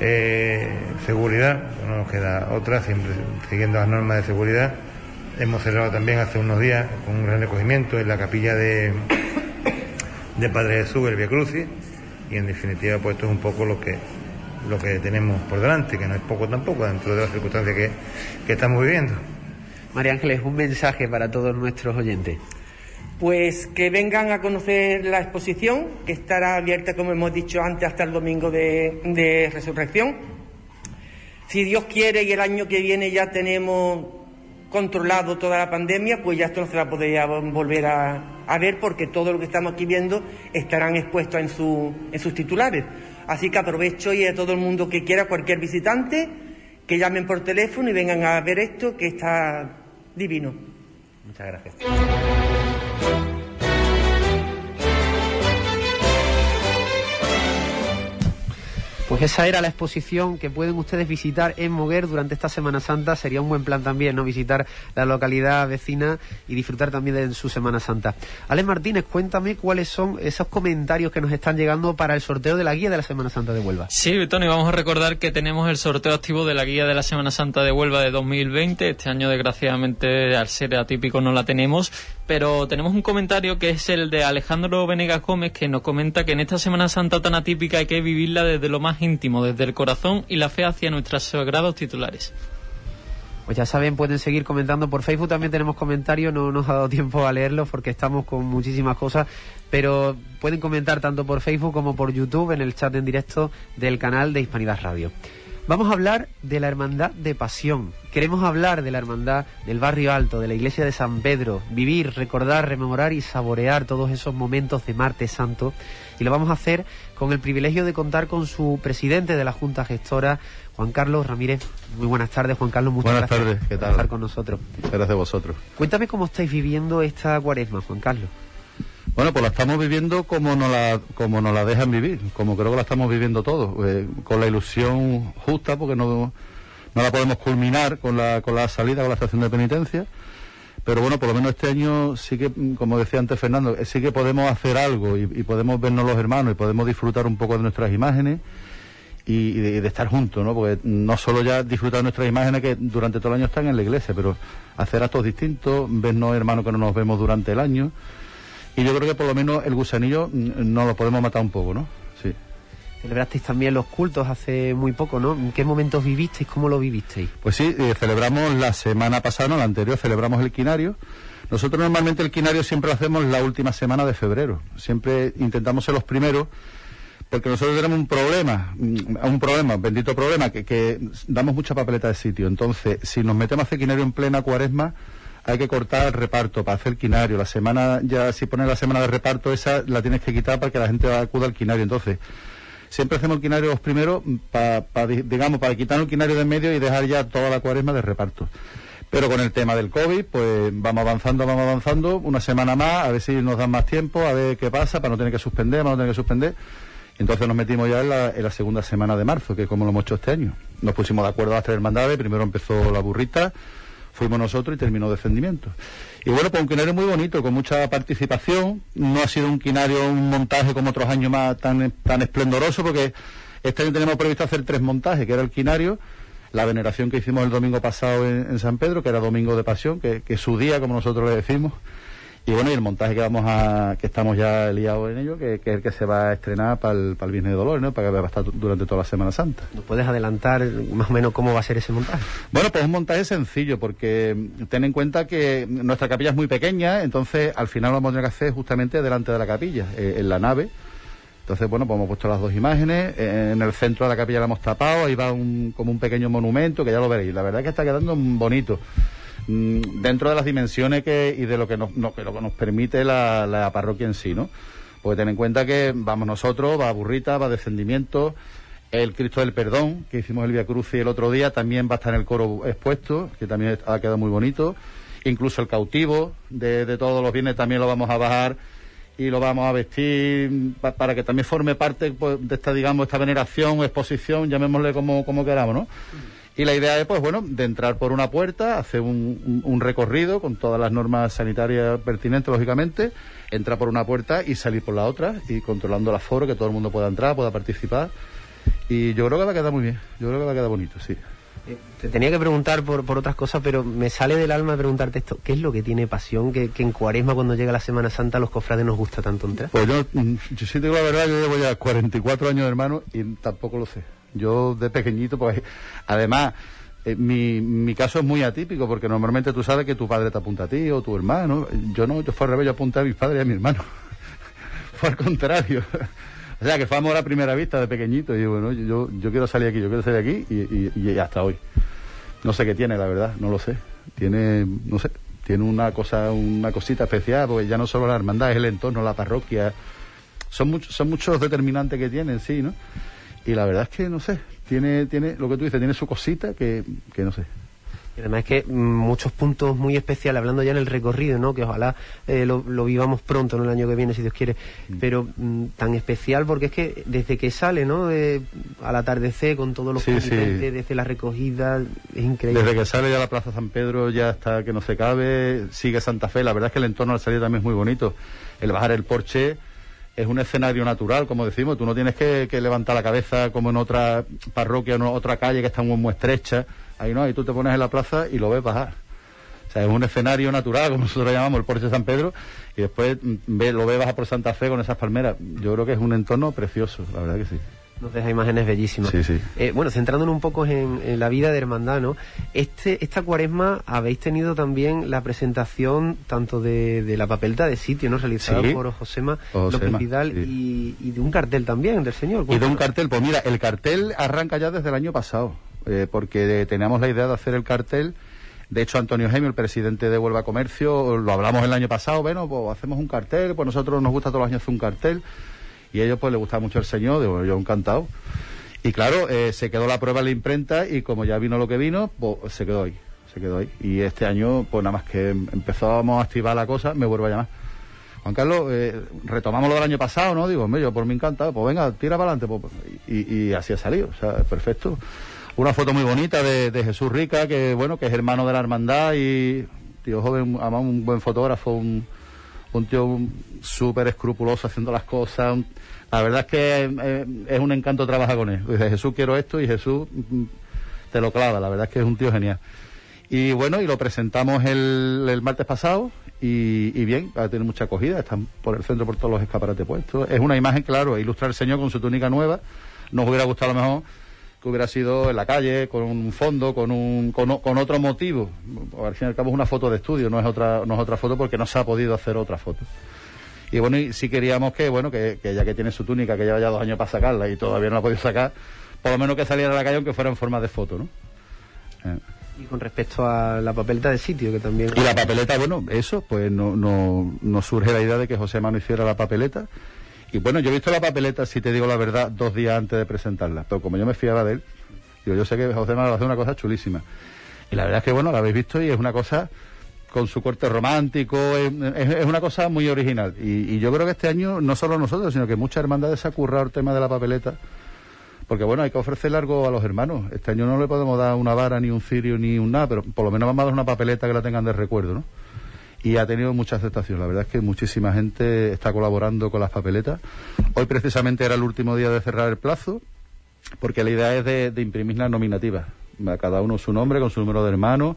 eh, seguridad, no nos queda otra, siempre siguiendo las normas de seguridad. Hemos cerrado también hace unos días con un gran recogimiento en la capilla de, de Padre Jesús, el Via Crucis, y en definitiva, pues esto es un poco lo que, lo que tenemos por delante, que no es poco tampoco dentro de las circunstancias que, que estamos viviendo. María Ángeles, un mensaje para todos nuestros oyentes. Pues que vengan a conocer la exposición, que estará abierta, como hemos dicho antes, hasta el domingo de, resurrección. Si Dios quiere y el año que viene ya tenemos controlado toda la pandemia, pues ya esto no se va a poder volver a, ver porque todo lo que estamos aquí viendo estarán expuestos en, en sus titulares. Así que aprovecho y a todo el mundo que quiera, cualquier visitante, que llamen por teléfono y vengan a ver esto que está divino. Muchas gracias. Pues esa era la exposición que pueden ustedes visitar en Moguer durante esta Semana Santa. Sería un buen plan también, ¿no? Visitar la localidad vecina y disfrutar también de su Semana Santa. Alex Martínez, cuéntame cuáles son esos comentarios que nos están llegando para el sorteo de la guía de la Semana Santa de Huelva. Sí, Tony, vamos a recordar que tenemos el sorteo activo de la guía de la Semana Santa de Huelva de 2020. Este año, desgraciadamente, al ser atípico no la tenemos, pero tenemos un comentario que es el de Alejandro Venegas Gómez que nos comenta que en esta Semana Santa tan atípica hay que vivirla desde lo más íntimo, desde el corazón y la fe hacia nuestros sagrados titulares. Pues ya saben, pueden seguir comentando por Facebook. También tenemos comentarios, no nos ha dado tiempo a leerlos porque estamos con muchísimas cosas, pero pueden comentar tanto por Facebook como por YouTube en el chat en directo del canal de Hispanidad Radio. Vamos a hablar de la Hermandad de Pasión. Queremos hablar de la Hermandad del Barrio Alto, de la Iglesia de San Pedro, vivir, recordar, rememorar y saborear todos esos momentos de Martes Santo. Y lo vamos a hacer con el privilegio de contar con su presidente de la Junta Gestora, Juan Carlos Ramírez. Muy buenas tardes, Juan Carlos. Muchas buenas gracias tardes, ¿qué por tal? estar con nosotros. Gracias a vosotros. Cuéntame cómo estáis viviendo esta cuaresma, Juan Carlos. Bueno, pues la estamos viviendo como nos la, como nos la dejan vivir, como creo que la estamos viviendo todos, eh, con la ilusión justa, porque no, no la podemos culminar con la, con la salida, con la estación de penitencia. Pero bueno, por lo menos este año sí que, como decía antes Fernando, eh, sí que podemos hacer algo y, podemos vernos los hermanos y podemos disfrutar un poco de nuestras imágenes y, de, y de estar juntos, ¿no? Porque no solo ya disfrutar nuestras imágenes que durante todo el año están en la iglesia, pero hacer actos distintos, vernos hermanos que no nos vemos durante el año. Y yo creo que por lo menos el gusanillo no lo podemos matar un poco, ¿no? Sí. Celebrasteis también los cultos hace muy poco, ¿no? ¿En qué momentos vivisteis? ¿Cómo lo vivisteis? Pues sí, eh, celebramos la semana pasada, no, la anterior, celebramos el quinario. Nosotros normalmente el quinario siempre lo hacemos la última semana de febrero. Siempre intentamos ser los primeros, porque nosotros tenemos un problema, mm, un problema, bendito problema, que, que damos mucha papeleta de sitio. Entonces, si nos metemos a hacer quinario en plena cuaresma, hay que cortar el reparto para hacer quinario. La semana, ya si pones la semana de reparto, esa la tienes que quitar para que la gente acuda al quinario. Entonces, siempre hacemos el quinario los primeros, para, digamos, para quitar el quinario de en medio y dejar ya toda la cuaresma de reparto. Pero con el tema del COVID, pues vamos avanzando, vamos avanzando, una semana más, a ver si nos dan más tiempo, a ver qué pasa, para no tener que suspender, para no tener que suspender. Entonces nos metimos ya en la, en la segunda semana de marzo, que es como lo hemos hecho este año. Nos pusimos de acuerdo a las tres hermandades, primero empezó la burrita, fuimos nosotros y terminó descendimiento. Y bueno, pues un quinario muy bonito, con mucha participación. No ha sido un quinario, un montaje como otros años más tan, tan esplendoroso, porque este año tenemos previsto hacer tres montajes, que era el quinario, la veneración que hicimos el domingo pasado en, San Pedro, que era domingo de pasión, que, que es su día, como nosotros le decimos. Y bueno, y el montaje que vamos a, que estamos ya liados en ello, que, que es el que se va a estrenar para el, para el Viernes de Dolores, ¿no? Para que va a estar durante toda la Semana Santa. ¿Nos puedes adelantar más o menos cómo va a ser ese montaje? Bueno, pues un montaje sencillo, porque ten en cuenta que nuestra capilla es muy pequeña, entonces al final lo vamos a tener que hacer justamente delante de la capilla, eh, en la nave. Entonces, bueno, pues hemos puesto las dos imágenes, eh, en el centro de la capilla la hemos tapado, ahí va un, como un pequeño monumento, que ya lo veréis. La verdad es que está quedando bonito dentro de las dimensiones que, y de lo que nos, no, que lo que nos permite la, la, parroquia en sí, ¿no? Porque ten en cuenta que vamos nosotros, va Burrita, va Descendimiento, el Cristo del Perdón, que hicimos el Via Cruz el otro día, también va a estar en el coro expuesto, que también ha quedado muy bonito. Incluso el cautivo de, todos los bienes también lo vamos a bajar y lo vamos a vestir pa, para que también forme parte pues, de esta, digamos, esta veneración exposición, llamémosle como, como queramos, ¿no? Y la idea es, pues bueno, de entrar por una puerta, hacer un, recorrido con todas las normas sanitarias pertinentes, lógicamente, entrar por una puerta y salir por la otra, y controlando el aforo, que todo el mundo pueda entrar, pueda participar. Y yo creo que va a quedar muy bien, yo creo que va a quedar bonito, sí. Te tenía que preguntar por, por otras cosas, pero me sale del alma preguntarte esto. ¿Qué es lo que tiene pasión que, que en Cuaresma, cuando llega la Semana Santa, a los cofrades nos gusta tanto entrar? Pues yo, yo sí digo la verdad, yo llevo ya 44 años de hermano y tampoco lo sé. Yo de pequeñito, pues además, eh, mi, mi caso es muy atípico porque normalmente tú sabes que tu padre te apunta a ti o tu hermano. Yo no, yo fue al revés, yo apunté a mis padres y a mi hermano. *laughs* fue al contrario. o sea, que fue amor a primera vista de pequeñito. Y bueno, yo, yo quiero salir aquí, yo quiero salir aquí y hasta hoy. No sé qué tiene, la verdad, no lo sé. Tiene, no sé, tiene una cosa, una cosita especial, porque ya no solo la hermandad, es el entorno, la parroquia. Son, muchos son muchos determinantes que tienen, sí, ¿no? Y la verdad es que, no sé, tiene, tiene lo que tú dices, tiene su cosita que, que no sé. Y además es que mm, muchos puntos muy especiales, hablando ya en el recorrido, ¿no? Que ojalá eh, lo, lo vivamos pronto, ¿no? El año que viene, si Dios quiere. Pero mm, tan especial porque es que desde que sale, ¿no? De, al atardecer con todos los Sí, desde la recogida, es increíble. Desde que sale ya la Plaza San Pedro ya hasta que no se cabe, sigue Santa Fe. La verdad es que el entorno al salir también es muy bonito. El bajar el porche es un escenario natural, como decimos. Tú no tienes que, levantar la cabeza como en otra parroquia, en otra calle que está muy, muy estrecha. Ahí no, ahí tú te pones en la plaza y lo ves bajar. O sea, es un escenario natural, *laughs* como nosotros lo llamamos, el Porche de San Pedro, y después mm, ve, lo ves bajar por Santa Fe con esas palmeras. Yo creo que es un entorno precioso, la verdad que sí. Nos deja imágenes bellísimas. Sí, sí. Eh, bueno, centrándonos un poco en, en la vida de hermandad, ¿no? Este, esta cuaresma habéis tenido también la presentación tanto de, de la papeleta de sitio, ¿no? Realizada Sí. por Josema Josema, López Vidal y, y de un cartel también del señor. Y de un cartel, pues mira, el cartel arranca ya desde el año pasado, eh, porque teníamos la idea de hacer el cartel. De hecho, Antonio Gemio, el presidente de Huelva Comercio, lo hablamos el año pasado, bueno, pues hacemos un cartel, pues nosotros nos gusta todos los años hacer un cartel, y a ellos pues les gusta mucho el señor, digo, yo encantado. Y claro, eh, se quedó la prueba en la imprenta y como ya vino lo que vino, pues se quedó ahí, se quedó ahí. Y este año, pues nada más que empezábamos a activar la cosa, me vuelvo a llamar. Juan Carlos, eh, retomamos lo del año pasado, ¿no? Digo, hombre, yo por mí encantado, pues venga, tira para adelante. Pues, y, y así ha salido, o sea, perfecto. Una foto muy bonita de, de Jesús Rica, que bueno, que es hermano de la hermandad y tío joven, además un buen fotógrafo, un, un tío súper escrupuloso haciendo las cosas. la verdad es que eh, es un encanto trabajar con él. Dice, Jesús, quiero esto y Jesús mm, te lo clava. La verdad es que es un tío genial. Y bueno, y lo presentamos el, martes pasado y, bien, va a tener mucha acogida, están por el centro por todos los escaparates puestos. Es una imagen, claro, ilustra al Señor con su túnica nueva. Nos hubiera gustado a lo mejor que hubiera sido en la calle, con un fondo, con, un, con, con otro motivo. Al fin y al cabo es una foto de estudio, no es otra, no es otra foto porque no se ha podido hacer otra foto. Y bueno, y sí queríamos que, bueno, que, que ya que tiene su túnica, que lleva ya dos años para sacarla y todavía no la ha podido sacar, por lo menos que saliera a la calle aunque fuera en forma de foto, ¿no? Eh. Y con respecto a la papeleta de sitio, que también... Y la papeleta, bueno, eso, pues no, no, nos surge la idea de que José Mano hiciera la papeleta. Y bueno, yo he visto la papeleta, si te digo la verdad, dos días antes de presentarla. Pero como yo me fiaba de él, digo, yo sé que José Mano va a hacer una cosa chulísima. Y la verdad es que, bueno, la habéis visto y es una cosa con su corte romántico, es, una cosa muy original. Y, yo creo que este año, no solo nosotros, sino que muchas hermandades se ha currado el tema de la papeleta. Porque bueno, hay que ofrecerle algo a los hermanos. Este año no le podemos dar una vara, ni un cirio, ni un nada, pero por lo menos vamos a dar una papeleta que la tengan de recuerdo, ¿no? Y ha tenido mucha aceptación. La verdad es que muchísima gente está colaborando con las papeletas. Hoy precisamente era el último día de cerrar el plazo, porque la idea es de, imprimir las nominativas. A cada uno su nombre, con su número de hermano,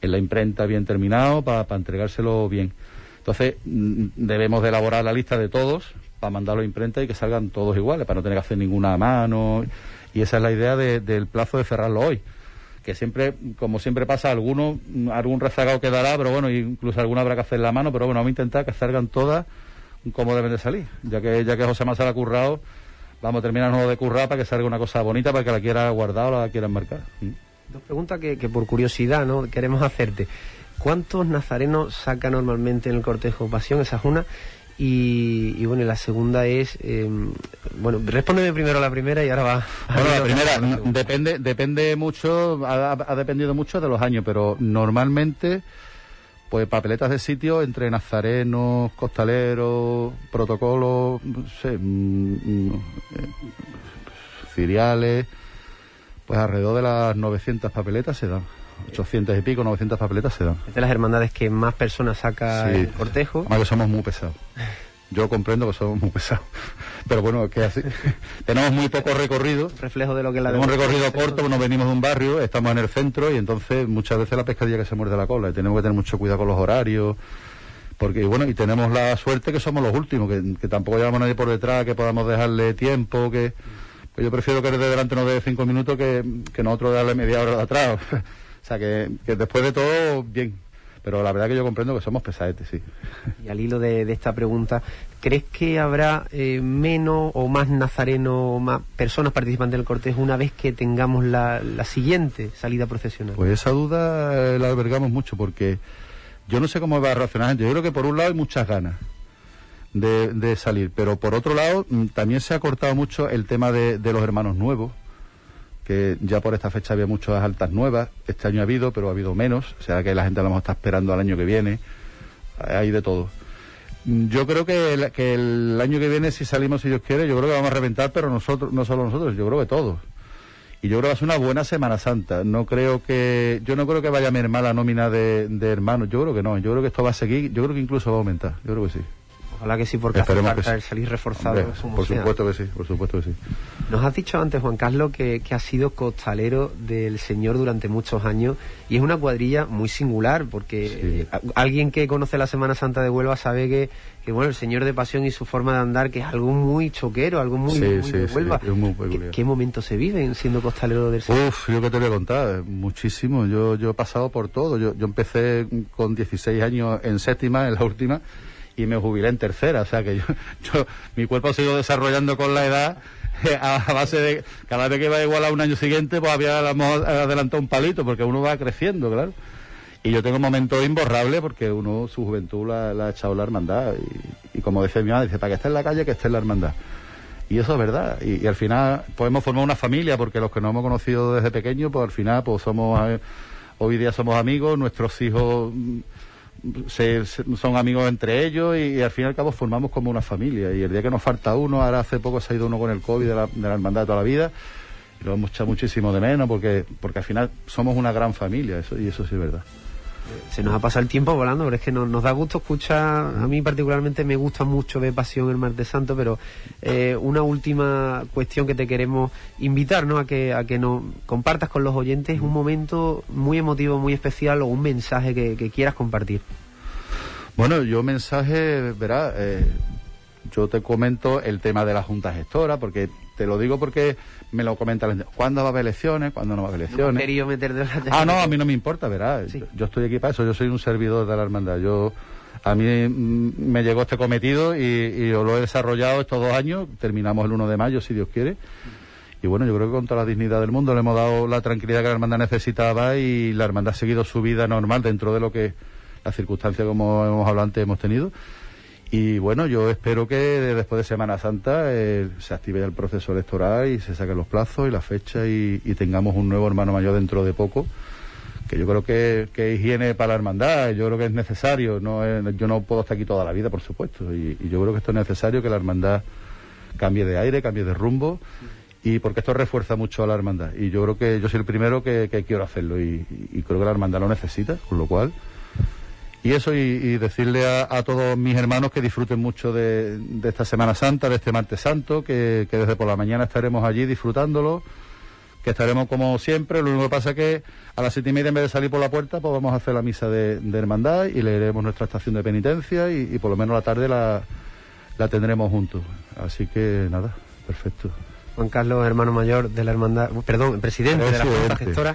en la imprenta bien terminado, para entregárselo bien. Entonces, mm, debemos de elaborar la lista de todos para mandarlo a imprenta y que salgan todos iguales, para no tener que hacer ninguna mano. Y esa es la idea de- del plazo de cerrarlo hoy. Que siempre, como siempre pasa, alguno, algún rezagado quedará, pero bueno, incluso alguna habrá que hacer la mano, pero bueno, vamos a intentar que salgan todas como deben de salir. Ya que, ya que José la ha currado, vamos a terminarnos de currar para que salga una cosa bonita, para que la quiera guardar o la quiera marcar. Mm. Dos preguntas que, por curiosidad no queremos hacerte. ¿Cuántos nazarenos saca normalmente en el cortejo pasión? Esa es una. Y, y bueno, la segunda es. eh, bueno, respóndeme primero la primera y ahora va. *laughs* Bueno, la primera depende, depende mucho, ha, ha- dependido mucho de los años, pero normalmente, pues papeletas de sitio entre nazarenos, costaleros, protocolos, no sé, mm, mm, eh, ciriales, pues alrededor de las 900 papeletas se dan. 800 y pico, 900 papeletas se dan. Es de las hermandades que más personas saca Sí. el cortejo. Además que somos muy pesados. Yo comprendo que somos muy pesados. Pero bueno, que así. *laughs* Tenemos muy poco recorrido. Reflejo de lo que la Tenemos un recorrido corto, nos venimos de un barrio, estamos en el centro y entonces muchas veces la pescadilla que se muerde la cola y tenemos que tener mucho cuidado con los horarios. Porque bueno, y tenemos la suerte que somos los últimos, que, que tampoco llevamos a nadie por detrás, que podamos dejarle tiempo, que Pues yo prefiero que el de delante nos dé cinco minutos que, que nosotros darle media hora de atrás. O sea, que, que después de todo, bien. Pero la verdad que yo comprendo que somos pesadetes, sí. Y al hilo de, de esta pregunta, ¿crees que habrá eh, menos o más nazarenos o más personas participantes del cortejo una vez que tengamos la, la siguiente salida procesional? Pues esa duda eh, la albergamos mucho porque yo no sé cómo va a reaccionar. Yo creo que por un lado hay muchas ganas de, de salir, pero por otro lado mm, también se ha cortado mucho el tema de, de los hermanos nuevos, que ya por esta fecha había muchas altas nuevas. Este año ha habido, pero ha habido menos. O sea que la gente a lo mejor está esperando al año que viene. Hay de todo. Yo creo que el, que el año que viene, si salimos, si Dios quiere, yo creo que vamos a reventar, pero nosotros, no solo nosotros, yo creo que todos. Y yo creo que ser una buena Semana Santa. No creo que, yo no creo que vaya a mermar la nómina de, de hermanos. Yo creo que no. Yo creo que esto va a seguir. Yo creo que incluso va a aumentar. Yo creo que sí. Ojalá que sí, porque hace Esperemos falta sí. salir reforzado. Hombre, como por sea. supuesto que sí. Por supuesto que sí. Nos has dicho antes, Juan Carlos, que, que has sido costalero del Señor durante muchos años y es una cuadrilla muy singular porque Sí. eh, alguien que conoce la Semana Santa de Huelva sabe que, que, bueno, el Señor de Pasión y su forma de andar que es algo muy choquero, algo muy, Sí, muy sí, de sí, Huelva. es muy ¿Qué, qué momentos se viven siendo costalero del Señor? Uf, yo que te voy a contar, muchísimo. Yo, yo he pasado por todo. Yo, yo empecé con 16 años en séptima, en la última, y me jubilé en tercera. O sea que yo, *laughs* yo mi cuerpo ha sido desarrollando con la edad a, a base de cada vez que iba igual a un año siguiente, pues había adelantado un palito, porque uno va creciendo, claro. Y yo tengo momentos imborrables porque uno su juventud la, la ha echado la hermandad. Y, como decía mi madre, dice, para que esté en la calle, que esté en la hermandad. Y eso es verdad. Y, al final podemos formar una familia porque los que nos hemos conocido desde pequeños, pues al final pues somos, eh, hoy día somos amigos, nuestros hijos mm, se- son amigos entre ellos y, al fin y al cabo formamos como una familia. Y el día que nos falta uno, ahora hace poco se ha ido uno con el COVID de la, de la hermandad de toda la vida, y lo hemos echado muchísimo de menos porque, porque al final somos una gran familia, eso, y eso sí es verdad. Se nos ha pasado el tiempo volando, pero es que nos, da gusto escuchar, a mí particularmente me gusta mucho ver Pasión el Martes Santo, pero eh, una última cuestión que te queremos invitar, ¿no? A que, a que nos compartas con los oyentes un momento muy emotivo, muy especial o un mensaje que, que quieras compartir. Bueno, yo mensaje, verá, eh, yo te comento el tema de la Junta Gestora, porque te lo digo porque me lo comenta la gente. ¿Cuándo va a haber elecciones? ¿Cuándo no va a haber No elecciones? querido meter de la Ah, no, a mí no me importa, verá. Sí. Yo, estoy aquí para eso, yo soy un servidor de la hermandad. Yo A mí mm, me llegó este cometido y, y yo lo he desarrollado estos dos años, terminamos el 1 de mayo, si Dios quiere. Y bueno, yo creo que con toda la dignidad del mundo le hemos dado la tranquilidad que la hermandad necesitaba y la hermandad ha seguido su vida normal dentro de lo que las circunstancias, como hemos hablado antes, hemos tenido. Y bueno, yo espero que después de Semana Santa eh, se active el proceso electoral y se saquen los plazos y la fecha y, tengamos un nuevo hermano mayor dentro de poco. Que yo creo que, que higiene para la hermandad, yo creo que es necesario. No yo no puedo estar aquí toda la vida, por supuesto. Y, y yo creo que esto es necesario que la hermandad cambie de aire, cambie de rumbo. Y porque esto refuerza mucho a la hermandad. Y yo creo que yo soy el primero que, que quiero hacerlo. Y, y creo que la hermandad lo necesita, con lo cual. Y eso, y, y decirle a, a todos mis hermanos que disfruten mucho de, esta Semana Santa, de este Martes Santo, que, desde por la mañana estaremos allí disfrutándolo, que estaremos como siempre. Lo único que pasa es que a las siete y media, en vez de salir por la puerta, pues vamos a hacer la misa de, de hermandad y leeremos nuestra estación de penitencia y, y por lo menos la tarde la, la tendremos juntos. Así que nada, perfecto. Juan Carlos, hermano mayor de la hermandad, perdón, presidente de la Junta. Gestora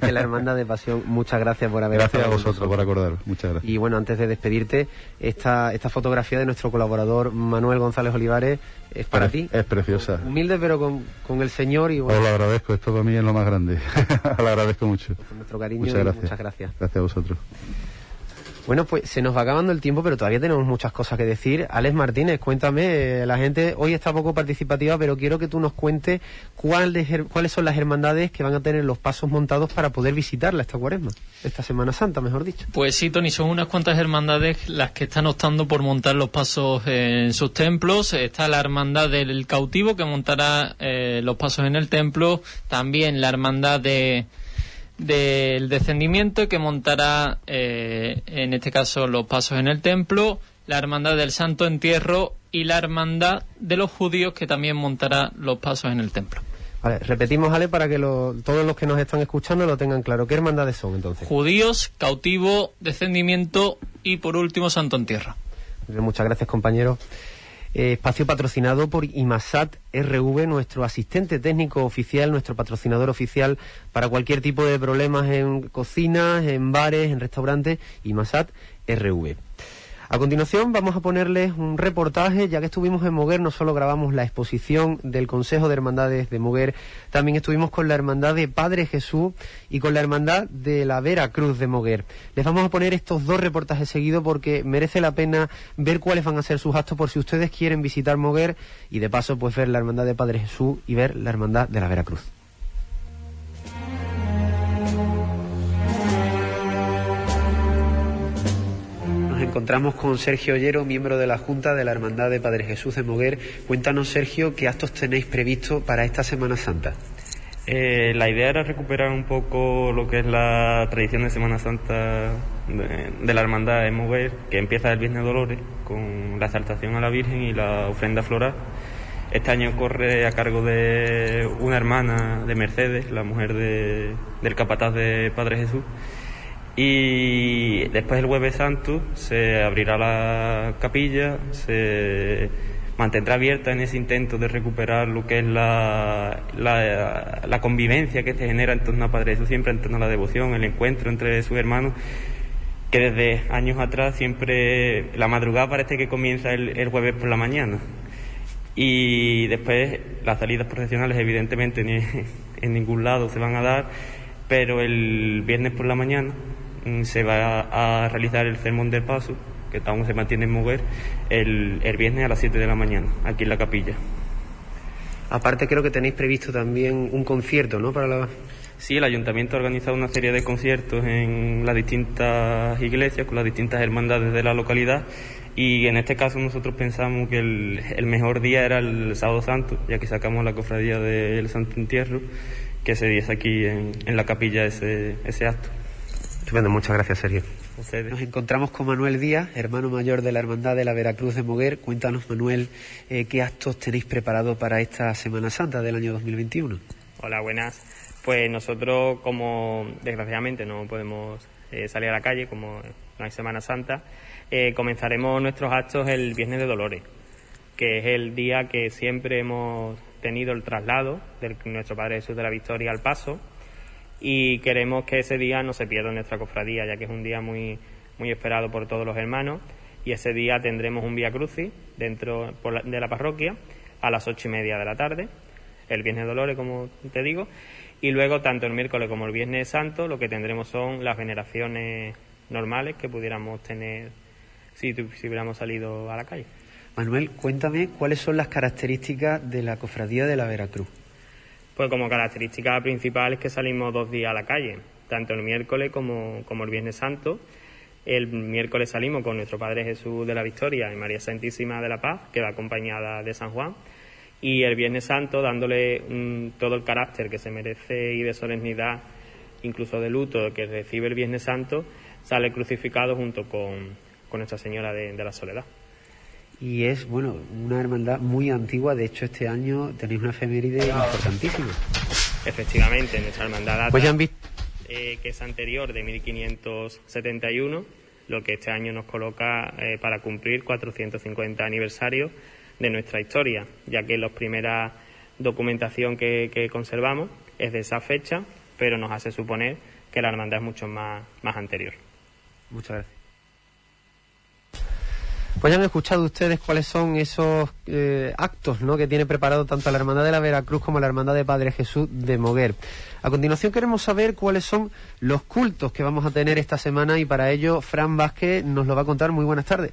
de la Hermandad de Pasión, muchas gracias por haber Gracias a vosotros por acordaros. Muchas gracias. Y bueno, antes de despedirte, esta, esta fotografía de nuestro colaborador Manuel González Olivares es para ti. Es preciosa. Humilde pero con, con el Señor y Os bueno, lo agradezco, esto para mí es lo más grande. *laughs* lo agradezco mucho. con nuestro cariño Muchas y muchas gracias. Gracias a vosotros. Bueno, pues se nos va acabando el tiempo, pero todavía tenemos muchas cosas que decir. Alex Martínez, cuéntame, eh, la gente hoy está poco participativa, pero quiero que tú nos cuentes cuáles, cuáles son las hermandades que van a tener los pasos montados para poder visitarla esta cuaresma, esta Semana Santa, mejor dicho. Pues sí, Tony, son unas cuantas hermandades las que están optando por montar los pasos en sus templos. Está la Hermandad del Cautivo, que montará eh, los pasos en el templo. También la Hermandad de del Descendimiento, que montará, eh, en este caso, los pasos en el templo. La Hermandad del Santo Entierro y la Hermandad de los Judíos, que también montará los pasos en el templo. Vale, repetimos, Ale, para que lo- todos los que nos están escuchando lo tengan claro. ¿Qué hermandades son entonces? Judíos, Cautivo, Descendimiento y, por último, Santo Entierro. Muchas gracias, compañeros. Eh, espacio patrocinado por IMASAT RV, nuestro asistente técnico oficial, nuestro patrocinador oficial para cualquier tipo de problemas en cocinas, en bares, en restaurantes, IMASAT RV. A continuación vamos a ponerles un reportaje, ya que estuvimos en Moguer, no solo grabamos la exposición del Consejo de Hermandades de Moguer, también estuvimos con la Hermandad de Padre Jesús y con la Hermandad de la Vera Cruz de Moguer. Les vamos a poner estos dos reportajes seguidos porque merece la pena ver cuáles van a ser sus actos por si ustedes quieren visitar Moguer y de paso pues ver la Hermandad de Padre Jesús y ver la Hermandad de la Vera Cruz. Encontramos con Sergio Ollero, miembro de la Junta de la Hermandad de Padre Jesús de Moguer. Cuéntanos, Sergio, qué actos tenéis previsto para esta Semana Santa. Eh, la idea era recuperar un poco lo que es la tradición de Semana Santa de, la Hermandad de Moguer, que empieza el Viernes Dolores, con la exaltación a la Virgen y la ofrenda floral. Este año corre a cargo de una hermana de Mercedes, la mujer del capataz de Padre Jesús. Y después el jueves santo se abrirá la capilla, se mantendrá abierta en ese intento de recuperar lo que es la, la, convivencia que se genera en torno a Padre Jesús, siempre en torno a la devoción, el encuentro entre sus hermanos, que desde años atrás siempre la madrugada parece que comienza el, el jueves por la mañana. Y después las salidas profesionales evidentemente ni *laughs* en ningún lado se van a dar, pero el viernes por la mañana se va a realizar el sermón del paso, que aún se mantiene en mover, el, el viernes a las 7 de la mañana, aquí en la capilla. Aparte creo que tenéis previsto también un concierto, ¿no? Para la... Sí, el ayuntamiento ha organizado una serie de conciertos en las distintas iglesias, con las distintas hermandades de la localidad. Y en este caso nosotros pensamos que el, el mejor día era el sábado santo, ya que sacamos la cofradía del Santo Entierro, que se diese aquí en, en la capilla ese, ese acto. Estupendo, muchas gracias, Sergio. Nos encontramos con Manuel Díaz, hermano mayor de la Hermandad de la Veracruz de Moguer. Cuéntanos, Manuel, eh, qué actos tenéis preparados para esta Semana Santa del año 2021. Hola, buenas. Pues nosotros, como desgraciadamente no podemos eh, salir a la calle, como no hay Semana Santa, eh, comenzaremos nuestros actos el Viernes de Dolores, que es el día que siempre hemos tenido el traslado de nuestro Padre Jesús de la Victoria al Paso y queremos que ese día no se pierda nuestra cofradía, ya que es un día muy, muy esperado por todos los hermanos y ese día tendremos un Vía Crucis dentro de la parroquia a las ocho y media de la tarde, el Viernes Dolores, como te digo, y luego tanto el miércoles como el Viernes Santo lo que tendremos son las veneraciones normales que pudiéramos tener si, si hubiéramos salido a la calle. Manuel, cuéntame cuáles son las características de la cofradía de la Veracruz. Pues como característica principal es que salimos dos días a la calle, tanto el miércoles como, el Viernes Santo. El miércoles salimos con nuestro Padre Jesús de la Victoria y María Santísima de la Paz, que va acompañada de San Juan. Y el Viernes Santo, dándole todo el carácter que se merece y de solemnidad, incluso de luto, que recibe el Viernes Santo, sale crucificado junto con, Nuestra Señora de la Soledad y es, bueno, una hermandad muy antigua. De hecho, este año tenéis una efeméride importantísima. Efectivamente, nuestra hermandad pues ya han visto... Eh, que es anterior de 1571, lo que este año nos coloca eh, para cumplir 450 aniversario de nuestra historia, ya que la primera documentación que, que conservamos es de esa fecha, pero nos hace suponer que la hermandad es mucho más, más anterior. Muchas gracias. Pues ya han escuchado ustedes cuáles son esos eh, actos ¿no? que tiene preparado tanto la Hermandad de la Veracruz como la Hermandad de Padre Jesús de Moguer. A continuación queremos saber cuáles son los cultos que vamos a tener esta semana y para ello Fran Vázquez nos lo va a contar. Muy buenas tardes.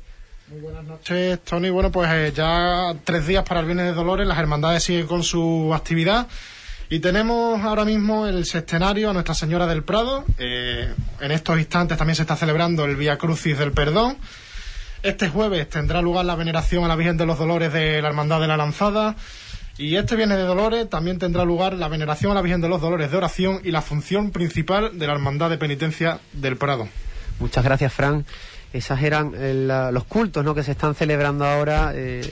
Muy buenas noches, Tony. Bueno, pues eh, ya tres días para el Viernes de Dolores, las hermandades siguen con su actividad. Y tenemos ahora mismo el sextenario a Nuestra Señora del Prado. Eh, en estos instantes también se está celebrando el Vía Crucis del Perdón. Este jueves tendrá lugar la veneración a la Virgen de los Dolores de la Hermandad de la Lanzada. Y este Viernes de Dolores también tendrá lugar la veneración a la Virgen de los Dolores de oración y la función principal de la Hermandad de Penitencia del Prado. Muchas gracias, Fran. Esas eran eh, los cultos ¿no? que se están celebrando ahora. Eh,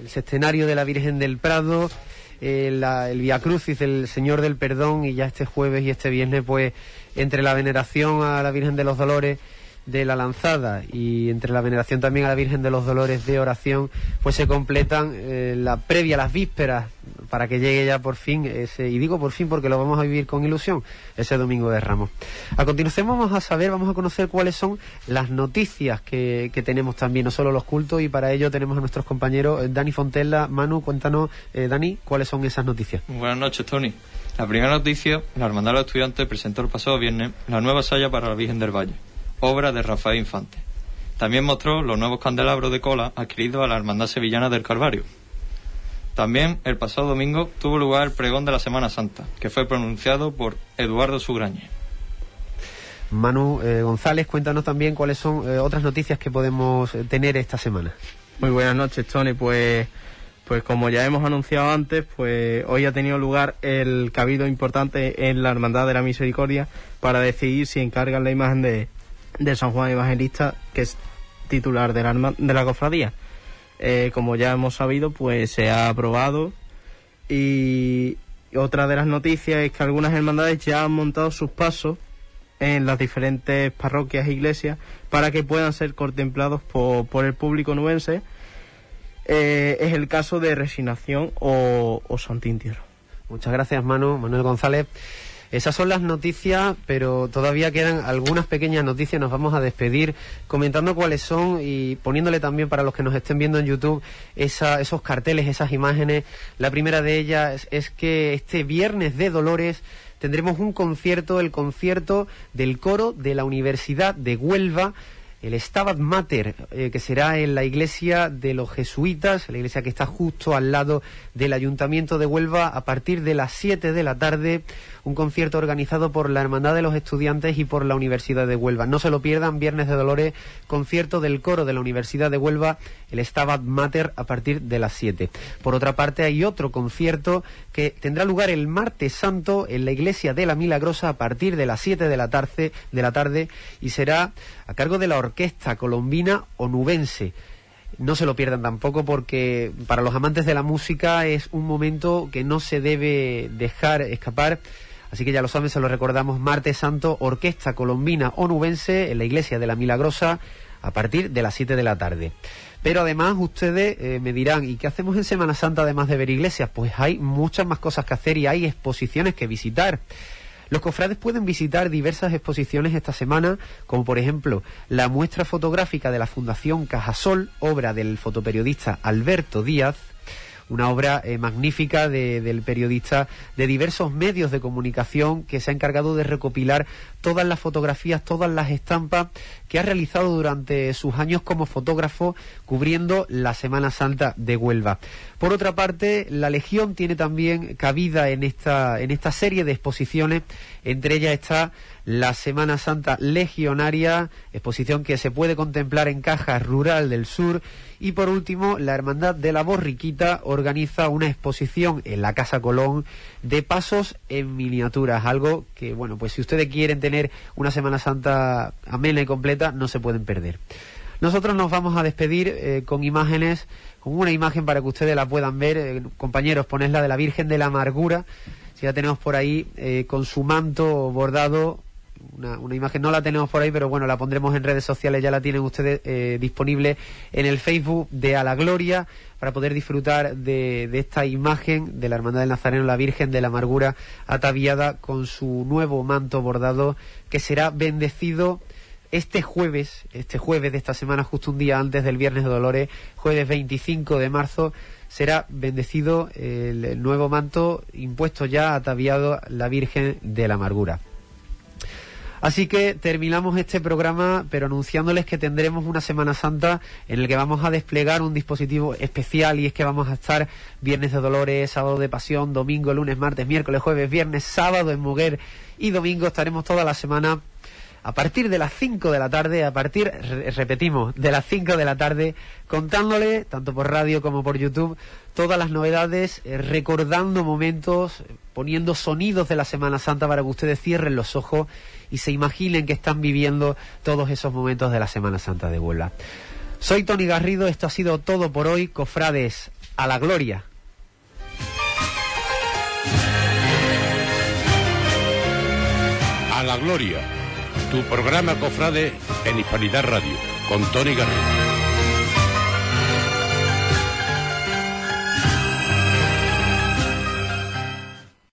el sextenario de la Virgen del Prado, eh, el Via Crucis del Señor del Perdón y ya este jueves y este viernes, pues entre la veneración a la Virgen de los Dolores de la lanzada y entre la veneración también a la Virgen de los Dolores de oración, pues se completan eh, la previa, las vísperas, para que llegue ya por fin ese, y digo por fin porque lo vamos a vivir con ilusión, ese domingo de Ramos. A continuación vamos a saber, vamos a conocer cuáles son las noticias que, tenemos también, no solo los cultos, y para ello tenemos a nuestros compañeros eh, Dani Fontella, Manu, cuéntanos, eh, Dani, cuáles son esas noticias. Buenas noches, Tony. La primera noticia, la Hermandad de los Estudiantes presentó el pasado viernes la nueva saya para la Virgen del Valle, obra de Rafael Infante. También mostró los nuevos candelabros de cola adquiridos a la Hermandad Sevillana del Calvario. También el pasado domingo tuvo lugar el pregón de la Semana Santa, que fue pronunciado por Eduardo Sugrañe. Manu eh, González, cuéntanos también cuáles son eh, otras noticias que podemos eh, tener esta semana. Muy buenas noches, Tony. Pues pues como ya hemos anunciado antes, pues hoy ha tenido lugar el cabido importante en la Hermandad de la Misericordia para decidir si encargan la imagen de, San Juan Evangelista, que es titular de la, de la cofradía. Eh, como ya hemos sabido, pues se ha aprobado y otra de las noticias es que algunas hermandades ya han montado sus pasos en las diferentes parroquias e iglesias para que puedan ser contemplados por, por el público nubense eh, es el caso de Resignación o, o Muchas gracias, Manu, Manuel González. Esas son las noticias, pero todavía quedan algunas pequeñas noticias. Nos vamos a despedir comentando cuáles son y poniéndole también para los que nos estén viendo en YouTube esos carteles, esas imágenes. La primera de ellas es que este viernes de Dolores tendremos un concierto, el concierto del coro de la Universidad de Huelva el Stabat Mater, eh, que será en la iglesia de los jesuitas, la iglesia que está justo al lado del Ayuntamiento de Huelva, a partir de las 7 de la tarde, un concierto organizado por la Hermandad de los Estudiantes y por la Universidad de Huelva. No se lo pierdan, Viernes de Dolores, concierto del coro de la Universidad de Huelva, el Stabat Mater, a partir de las 7. Por otra parte, hay otro concierto que tendrá lugar el martes santo en la iglesia de la Milagrosa a partir de las 7 de la tarde, de la tarde y será a cargo de la orquesta colombina onubense. No se lo pierdan tampoco porque para los amantes de la música es un momento que no se debe dejar escapar. Así que ya lo saben, se lo recordamos, martes santo, orquesta colombina onubense en la iglesia de la Milagrosa a partir de las 7 de la tarde. Pero además ustedes eh, me dirán, ¿y qué hacemos en Semana Santa además de ver iglesias? Pues hay muchas más cosas que hacer y hay exposiciones que visitar. Los cofrades pueden visitar diversas exposiciones esta semana, como por ejemplo la muestra fotográfica de la Fundación Cajasol, obra del fotoperiodista Alberto Díaz, una obra eh, magnífica del periodista de diversos medios de comunicación que se ha encargado de recopilar todas las fotografías, todas las estampas que ha realizado durante sus años como fotógrafo cubriendo la Semana Santa de Huelva. Por otra parte, la Legión tiene también cabida en esta, en esta serie de exposiciones, entre ellas está la Semana Santa Legionaria, exposición que se puede contemplar en Caja Rural del Sur. Y por último, la Hermandad de la Borriquita organiza una exposición en la Casa Colón de pasos en miniaturas, algo que, bueno, pues si ustedes quieren tener una Semana Santa amena y completa, no se pueden perder. Nosotros nos vamos a despedir eh, con imágenes, con una imagen para que ustedes la puedan ver. Eh, compañeros, ponedla de la Virgen de la Amargura. Si ya tenemos por ahí eh, con su manto bordado una, imagen, no la tenemos por ahí, pero bueno, la pondremos en redes sociales, ya la tienen ustedes eh, disponible en el Facebook de A la Gloria para poder disfrutar de, esta imagen de la Hermandad del Nazareno, la Virgen de la Amargura, ataviada con su nuevo manto bordado que será bendecido este jueves, este jueves de esta semana, justo un día antes del Viernes de Dolores, jueves 25 de marzo, será bendecido el nuevo manto impuesto ya ataviado la Virgen de la Amargura. Así que terminamos este programa, pero anunciándoles que tendremos una Semana Santa en el que vamos a desplegar un dispositivo especial y es que vamos a estar viernes de Dolores, sábado de Pasión, domingo, lunes, martes, miércoles, jueves, viernes, sábado en Muguer y domingo estaremos toda la semana a partir de las 5 de la tarde, a partir, repetimos, de las 5 de la tarde, contándole, tanto por radio como por YouTube, todas las novedades, eh, recordando momentos, poniendo sonidos de la Semana Santa para que ustedes cierren los ojos y se imaginen que están viviendo todos esos momentos de la Semana Santa de Huelva. Soy Tony Garrido, esto ha sido todo por hoy, cofrades, a la gloria. A la gloria Tu programa Cofrade en Hispanidad Radio, con Tony Garrido.